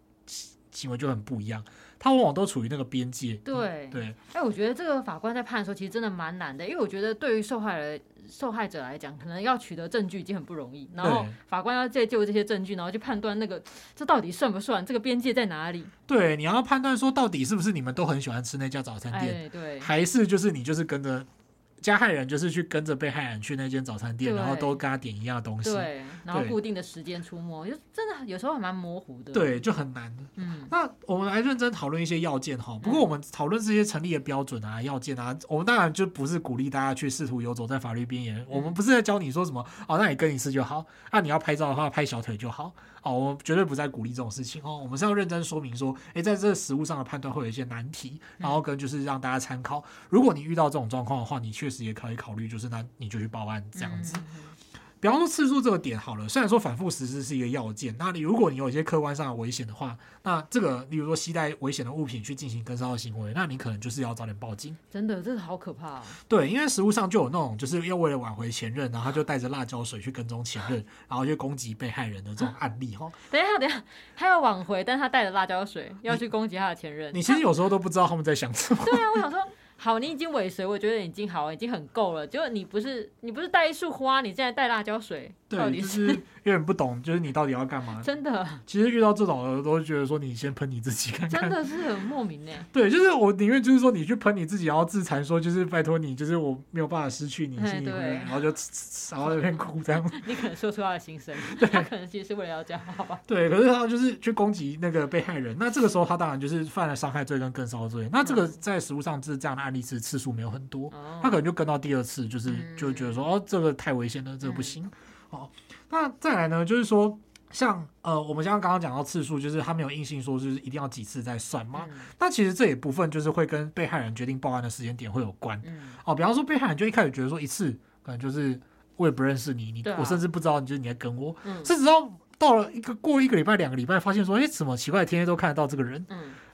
行为就很不一样。他往往都处于那个边界。对对。哎，我觉得这个法官在判的时候，其实真的蛮难的，因为我觉得对于受害人。受害者来讲，可能要取得证据已经很不容易，然后法官要借就这些证据，然后去判断那个这到底算不算，这个边界在哪里？对，你要判断说到底是不是你们都很喜欢吃那家早餐店，对，还是就是你就是跟着。加害人就是去跟着被害人去那间早餐店，然后都跟他点一样的东西，对，然后固定的时间出没，就真的有时候还蛮模糊的，对，就很难。嗯，那我们来认真讨论一些要件哈。不过我们讨论这些成立的标准啊、要件啊，我们当然就不是鼓励大家去试图游走在法律边缘。嗯、我们不是在教你说什么哦，那你跟一次就好，那你要拍照的话拍小腿就好。哦，我们绝对不再鼓励这种事情哦。我们是要认真说明说，诶，在这个实物上的判断会有一些难题，然后跟就是让大家参考。如果你遇到这种状况的话，你确实也可以考虑，就是那你就去报案这样子。比方说次数这个点好了，虽然说反复实施是一个要件，那你如果你有一些客观上的危险的话，那这个例如说携带危险的物品去进行跟骚的行为，那你可能就是要早点报警。真的，这是好可怕啊！对，因为实物上就有那种就是要为了挽回前任，然后他就带着辣椒水去跟踪前任，然后去攻击被害人的这种案例哈。等一下，等一下，他要挽回，但他带着辣椒水要去攻击他的前任。你，你其实有时候都不知道他们在想什么。对啊，我想说。好，你已经尾随，我觉得已经好，已经很够了。就你不是你不是带一束花，你现在带辣椒水，对，到底是有点不懂，就是你到底要干嘛？真的，其实遇到这种的，都会觉得说你先喷你自己看看，真的是很莫名呢。对，就是我宁愿就是说你去喷你自己，然后自残说就是拜托你，就是我没有办法失去你，心里对，然后就然后在那边哭这样。你可能说出他的心声，对，他可能其实是为了要这样，好吧？对，可是他就是去攻击那个被害人，那这个时候他当然就是犯了伤害罪跟跟骚罪。那这个在实务上是这样的案例是次数没有很多，他可能就跟到第二次，就是就觉得说哦，这个太危险了，这个不行。哦，那再来呢，就是说像呃，我们像刚刚讲到次数，就是他没有硬性说就是一定要几次再算嘛。那其实这一部分就是会跟被害人决定报案的时间点会有关。哦，比方说被害人就一开始觉得说一次可能就是我也不认识你，你我甚至不知道你就是你在跟我，甚至到到了一个过一个礼拜两个礼拜，发现说哎，怎么奇怪，天天都看得到这个人。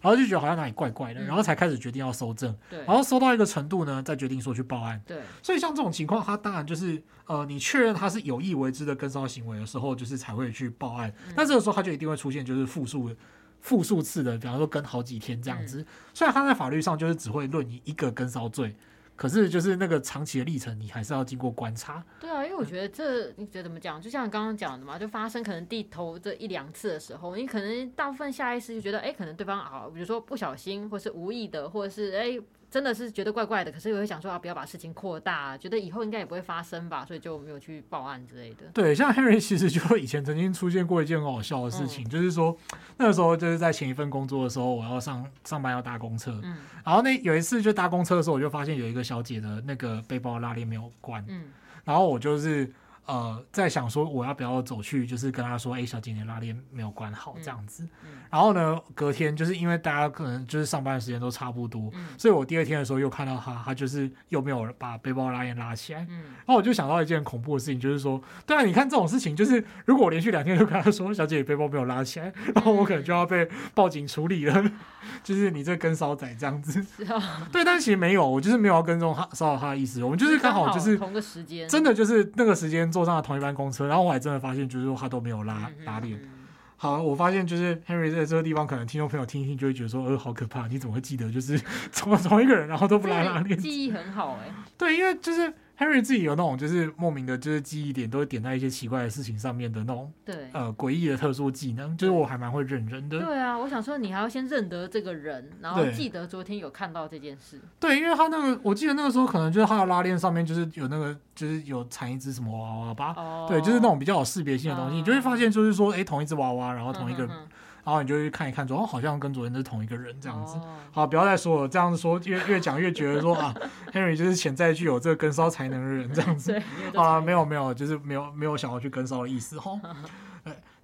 然后就觉得好像哪里怪怪的，然后才开始决定要搜证，然后搜到一个程度呢，再决定说去报案。对，所以像这种情况，他当然就是呃，你确认他是有意为之的跟骚行为的时候，就是才会去报案。那这个时候他就一定会出现就是复数复数次的，比方说跟好几天这样子。虽然他在法律上就是只会论你一个跟骚罪。可是，就是那个长期的历程，你还是要经过观察。对啊，因为我觉得这，你觉得怎么讲？就像刚刚讲的嘛，就发生可能地头这一两次的时候，你可能大部分下意识就觉得，哎，可能对方啊，比如说不小心，或是无意的，或者是哎。真的是觉得怪怪的，可是我会想说啊，不要把事情扩大，觉得以后应该也不会发生吧，所以就没有去报案之类的。对，像 Henry 其实就以前曾经出现过一件很好笑的事情，嗯、就是说那个时候就是在前一份工作的时候，我要上上班要搭公车，嗯，然后那有一次就搭公车的时候，我就发现有一个小姐的那个背包拉链没有关，嗯，然后我就是。呃，在想说我要不要走去，就是跟他说，哎，小姐，你拉链没有关好，这样子。嗯嗯、然后呢，隔天就是因为大家可能就是上班的时间都差不多，嗯、所以我第二天的时候又看到他，他就是又没有把背包拉链拉起来。嗯、然后我就想到一件恐怖的事情，就是说，对啊，你看这种事情，就是如果我连续两天都跟他说，小姐，你背包没有拉起来，然后我可能就要被报警处理了。就是你这跟骚仔这样子，对，但其实没有，我就是没有要跟踪他骚扰他的意思，我们就是刚好就是同个时间，真的就是那个时间坐上了同一班公车，然后我还真的发现就是说他都没有拉拉链。好，我发现就是 Henry 在这个地方，可能听众朋友听一听就会觉得说，呃，好可怕，你怎么会记得就是 同同一个人，然后都不拉拉链？记忆很好哎、欸，对，因为就是。Henry 自己有那种就是莫名的，就是记忆点都会点在一些奇怪的事情上面的那种，对，呃，诡异的特殊技能，就是我还蛮会认人的。对啊，我想说你还要先认得这个人，然后记得昨天有看到这件事。对，因为他那个，我记得那个时候可能就是他的拉链上面就是有那个，就是有缠一只什么娃娃吧，哦、对，就是那种比较有识别性的东西，哦、你就会发现就是说，哎、欸，同一只娃娃，然后同一个。嗯哼哼然后你就去看一看，说哦，好像跟昨天是同一个人这样子。好，不要再说了，这样子说越越讲越觉得说啊，Henry 就是潜在具有这个跟骚才能的人这样子。好了，没有没有，就是没有没有想要去跟骚的意思哈。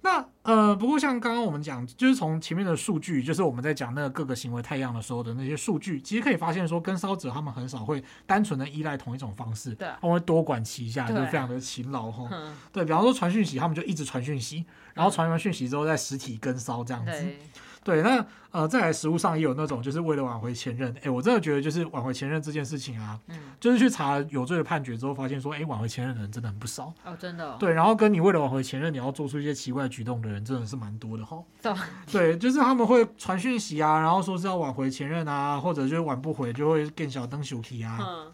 那呃，不过像刚刚我们讲，就是从前面的数据，就是我们在讲那个各个行为太阳的时候的那些数据，其实可以发现说，跟骚者他们很少会单纯的依赖同一种方式，对，他们会多管齐下，就非常的勤劳哈。对，比方说传讯息，他们就一直传讯息，然后传完讯息之后再实体跟骚这样子。对，那呃，在实物上也有那种，就是为了挽回前任。哎，我真的觉得，就是挽回前任这件事情啊，嗯，就是去查有罪的判决之后，发现说，哎，挽回前任的人真的很不少哦，真的、哦。对，然后跟你为了挽回前任，你要做出一些奇怪的举动的人，真的是蛮多的哈。对，对，就是他们会传讯息啊，然后说是要挽回前任啊，或者就是挽不回，就会更小灯小气啊。嗯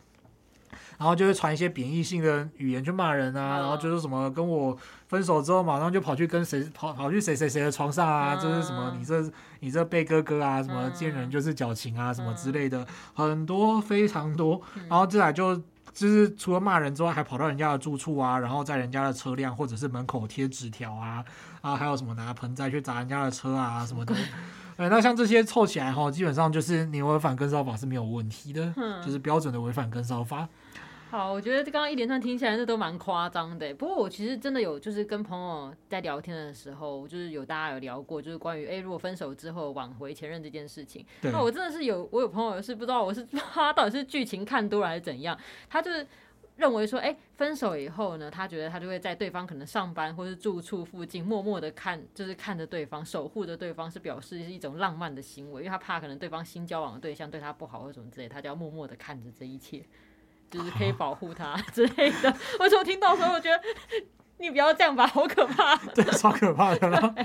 然后就会传一些贬义性的语言去骂人啊，然后就是什么跟我分手之后马上就跑去跟谁跑跑去谁谁谁的床上啊，这是什么你这你这贝哥哥啊，什么见人就是矫情啊，什么之类的，很多非常多。然后接下来就就是除了骂人之外，还跑到人家的住处啊，然后在人家的车辆或者是门口贴纸条啊，啊还有什么拿盆栽去砸人家的车啊什么的。对，那像这些凑起来哈，基本上就是你违反跟骚法是没有问题的，就是标准的违反跟骚法。好，我觉得刚刚一连串听起来这都蛮夸张的。不过我其实真的有，就是跟朋友在聊天的时候，就是有大家有聊过，就是关于哎，如果分手之后挽回前任这件事情。对那我真的是有，我有朋友是不知道我是 他到底是剧情看多了还是怎样，他就是认为说，哎，分手以后呢，他觉得他就会在对方可能上班或是住处附近默默的看，就是看着对方，守护着对方，是表示是一种浪漫的行为，因为他怕可能对方新交往的对象对他不好或什么之类，他就要默默的看着这一切。就是可以保护他 之类的。我从听到的时候，我觉得你不要这样吧，好可怕。对，超可怕的啦。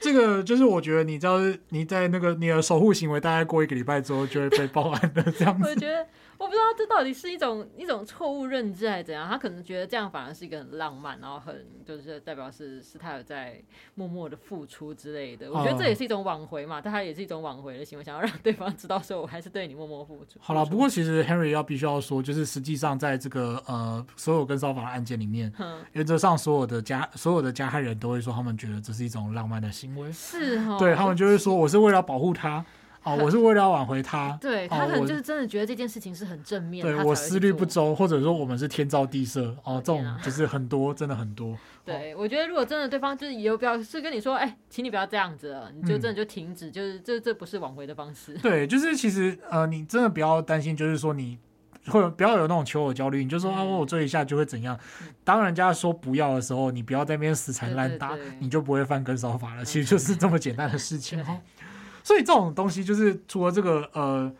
这个就是我觉得，你知道，你在那个你的守护行为，大概过一个礼拜之后就会被报案的这样子。我觉得。我不知道这到底是一种一种错误认知还是怎样，他可能觉得这样反而是一个很浪漫，然后很就是代表是是他有在默默的付出之类的。我觉得这也是一种挽回嘛，但他也是一种挽回的行为，想要让对方知道说我还是对你默默付出。好了，不过其实 Henry 要必须要说，就是实际上在这个呃所有跟骚法的案件里面，原则上所有的加所有的加害人都会说他们觉得这是一种浪漫的行为，是哈、哦，对他们就会说我是为了保护他。哦，我是为了要挽回他，对他可能就是真的觉得这件事情是很正面。对我思虑不周，或者说我们是天造地设哦，这种就是很多，真的很多。对，我觉得如果真的对方就是有表示跟你说，哎，请你不要这样子了，你就真的就停止，就是这这不是挽回的方式。对，就是其实呃，你真的不要担心，就是说你会不要有那种求偶焦虑，你就说啊，我追一下就会怎样。当人家说不要的时候，你不要在那边死缠烂打，你就不会犯跟骚法了。其实就是这么简单的事情 哈。所以这种东西就是除了这个呃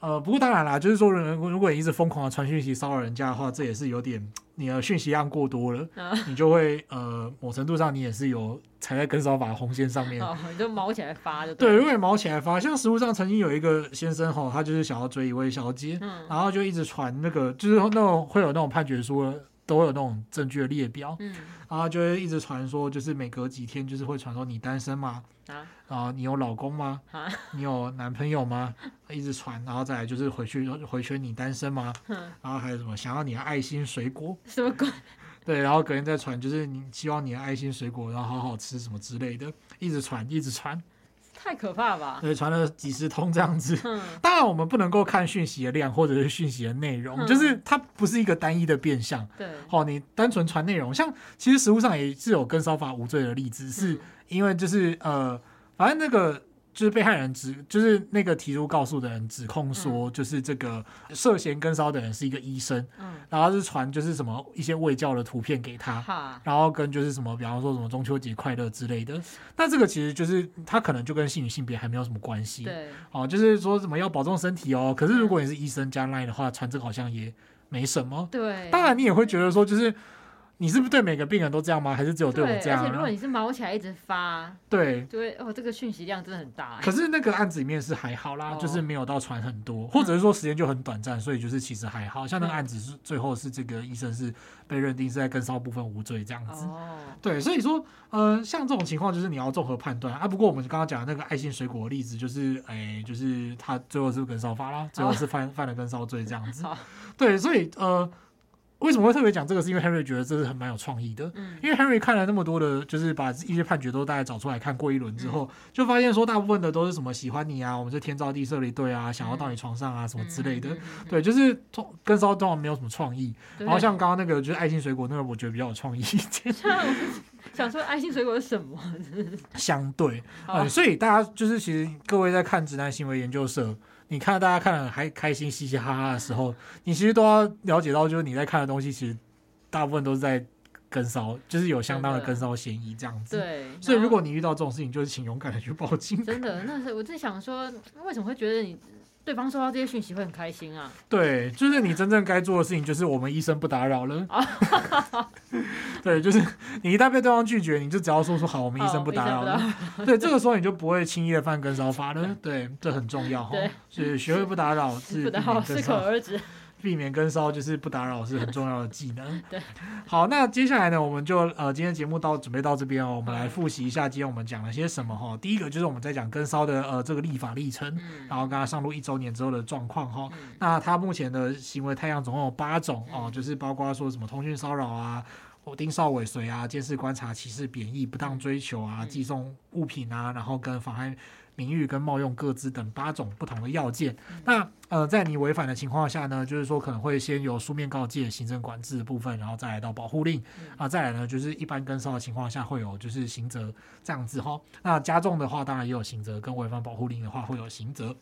呃，不过当然啦，就是说如果如果你一直疯狂的传讯息骚扰人家的话，这也是有点你的讯息量过多了，你就会呃某程度上你也是有踩在跟骚法的红线上面，你就毛起来发就对，对，如果你毛起来发，像实物上曾经有一个先生哈，他就是想要追一位小姐，然后就一直传那个就是那种会有那种判决书都会有那种证据的列表，嗯然后就会一直传说，就是每隔几天就是会传说你单身吗？啊，然后你有老公吗？啊，你有男朋友吗？一直传，然后再来就是回去回圈你单身吗？然后还有什么想要你的爱心水果？什么鬼？对，然后隔天再传，就是你希望你的爱心水果，然后好好吃什么之类的，一直传，一直传，太可怕吧？对，传了几十通这样子。当然，我们不能够看讯息的量或者是讯息的内容，就是它不是一个单一的变相。对，哦，你单纯传内容，像其实实物上也是有跟烧法无罪的例子，是。因为就是呃，反正那个就是被害人指，就是那个提出告诉的人指控说，就是这个涉嫌跟骚的人是一个医生，嗯，然后是传就是什么一些卫教的图片给他，嗯、然后跟就是什么，比方说什么中秋节快乐之类的。那这个其实就是他可能就跟性与性别还没有什么关系，对，哦，就是说什么要保重身体哦。可是如果你是医生加 line 的话，传这个好像也没什么，对。当然你也会觉得说就是。你是不是对每个病人都这样吗？还是只有对我这样？而且如果你是毛起来一直发，对，就会哦，这个讯息量真的很大。可是那个案子里面是还好啦，哦、就是没有到传很多，或者是说时间就很短暂，所以就是其实还好。像那个案子是最后是这个医生是被认定是在跟烧部分无罪这样子。哦，对，所以说呃，像这种情况就是你要综合判断啊。不过我们刚刚讲的那个爱心水果的例子，就是哎，就是他最后是跟烧发啦，最后是犯、哦、犯了跟烧罪这样子。好对，所以呃。为什么会特别讲这个？是因为 Henry 觉得这是很蛮有创意的。嗯，因为 Henry 看了那么多的，就是把一些判决都大概找出来看过一轮之后，就发现说大部分的都是什么喜欢你啊，我们是天造地设的一对啊，想要到你床上啊什么之类的。对，就是跟骚通常没有什么创意。然后像刚刚那个就是爱心水果那个，我觉得比较有创意一点。想说爱心水果是什么？相对，嗯，所以大家就是其实各位在看直男行为研究社。你看到大家看了还开心嘻嘻哈哈的时候，你其实都要了解到，就是你在看的东西，其实大部分都是在跟骚，就是有相当的跟骚嫌疑这样子。对，所以如果你遇到这种事情，就是请勇敢的去报警。真的，那是我在想说，为什么会觉得你？对方收到这些讯息会很开心啊！对，就是你真正该做的事情，就是我们医生不打扰了。对，就是你一旦被对方拒绝，你就只要说出好，我们医生不打扰了。对，这个时候你就不会轻易的犯跟骚法了。对，这很重要哈。对，所以学会不打扰是 适可而止。避免跟骚就是不打扰是很重要的技能。对，好，那接下来呢，我们就呃，今天节目到准备到这边哦，我们来复习一下今天我们讲了些什么哈。第一个就是我们在讲跟骚的呃这个立法历程，然后刚刚上路一周年之后的状况哈。那他目前的行为太阳总共有八种哦，就是包括说什么通讯骚扰啊、盯梢尾随啊、监视观察、歧视贬义、不当追求啊、寄送物品啊，然后跟妨害。名誉跟冒用各自等八种不同的要件。那呃，在你违反的情况下呢，就是说可能会先有书面告诫、行政管制的部分，然后再来到保护令啊，再来呢就是一般跟骚的情况下会有就是刑责这样子哈。那加重的话，当然也有刑责，跟违反保护令的话会有刑责。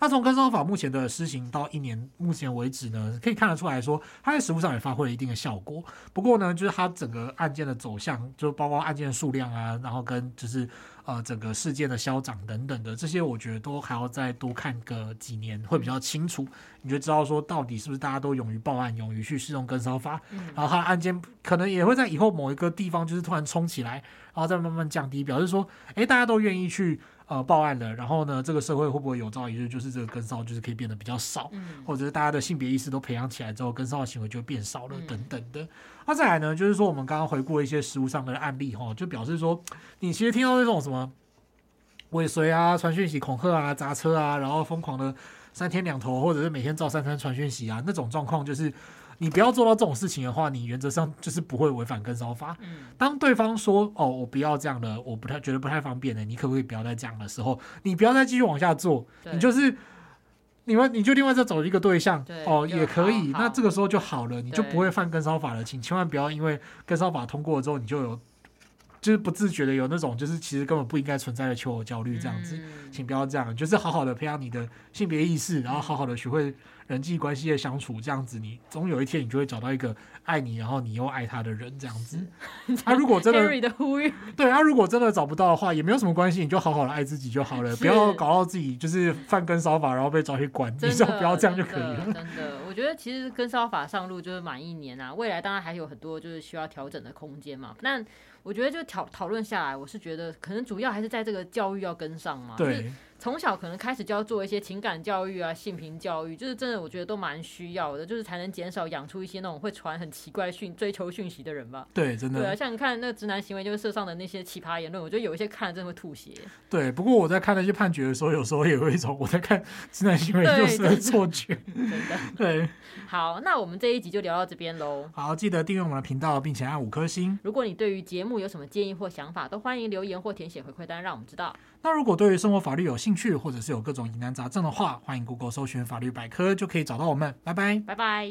那从跟骚法目前的施行到一年目前为止呢，可以看得出来说，它在实务上也发挥了一定的效果。不过呢，就是它整个案件的走向，就包括案件数量啊，然后跟就是呃整个事件的消长等等的这些，我觉得都还要再多看个几年会比较清楚，你就知道说到底是不是大家都勇于报案，勇于去适用跟骚发，然后他的案件可能也会在以后某一个地方就是突然冲起来，然后再慢慢降低，表示说，哎，大家都愿意去。呃，报案了，然后呢，这个社会会不会有朝一日就是这个跟骚就是可以变得比较少，嗯、或者是大家的性别意识都培养起来之后，跟骚的行为就会变少了等等的。嗯啊、再来呢，就是说我们刚刚回顾一些实物上的案例哈，就表示说，你其实听到这种什么尾随啊、传讯息恐吓啊、砸车啊，然后疯狂的三天两头，或者是每天照三餐传讯息啊，那种状况就是。你不要做到这种事情的话，你原则上 就是不会违反跟骚法。当对方说：“哦，我不要这样的，我不太觉得不太方便的，你可不可以不要再这样的时候，你不要再继续往下做，你就是你外你就另外再找一个对象哦，也可以。那这个时候就好了，你就不会犯跟骚法了。请千万不要因为跟骚法通过了之后，你就有就是不自觉的有那种就是其实根本不应该存在的求偶焦虑这样子，请不要这样，就是好好的培养你的性别意识，然后好好的学会。人际关系的相处，这样子，你总有一天你就会找到一个爱你，然后你又爱他的人，这样子。他、啊、如果真的 对，他、啊、如果真的找不到的话，也没有什么关系，你就好好的爱自己就好了，不要搞到自己就是犯跟骚法，然后被抓去管，你只要不要这样就可以了。真的，我觉得其实跟骚法上路就是满一年啊，未来当然还有很多就是需要调整的空间嘛。那我觉得就讨讨论下来，我是觉得可能主要还是在这个教育要跟上嘛。对。从小可能开始就要做一些情感教育啊、性平教育，就是真的，我觉得都蛮需要的，就是才能减少养出一些那种会传很奇怪讯、追求讯息的人吧。对，真的。对啊，像你看那个直男行为就是社上的那些奇葩言论，我觉得有一些看了真的会吐血。对，不过我在看那些判决的时候，有时候也有一种我在看直男行为就是错觉。真的。对。好，那我们这一集就聊到这边喽。好，记得订阅我们的频道，并且按五颗星。如果你对于节目有什么建议或想法，都欢迎留言或填写回馈单，让我们知道。那如果对于生活法律有兴趣，或者是有各种疑难杂症的话，欢迎 Google 搜寻法律百科，就可以找到我们。拜拜，拜拜。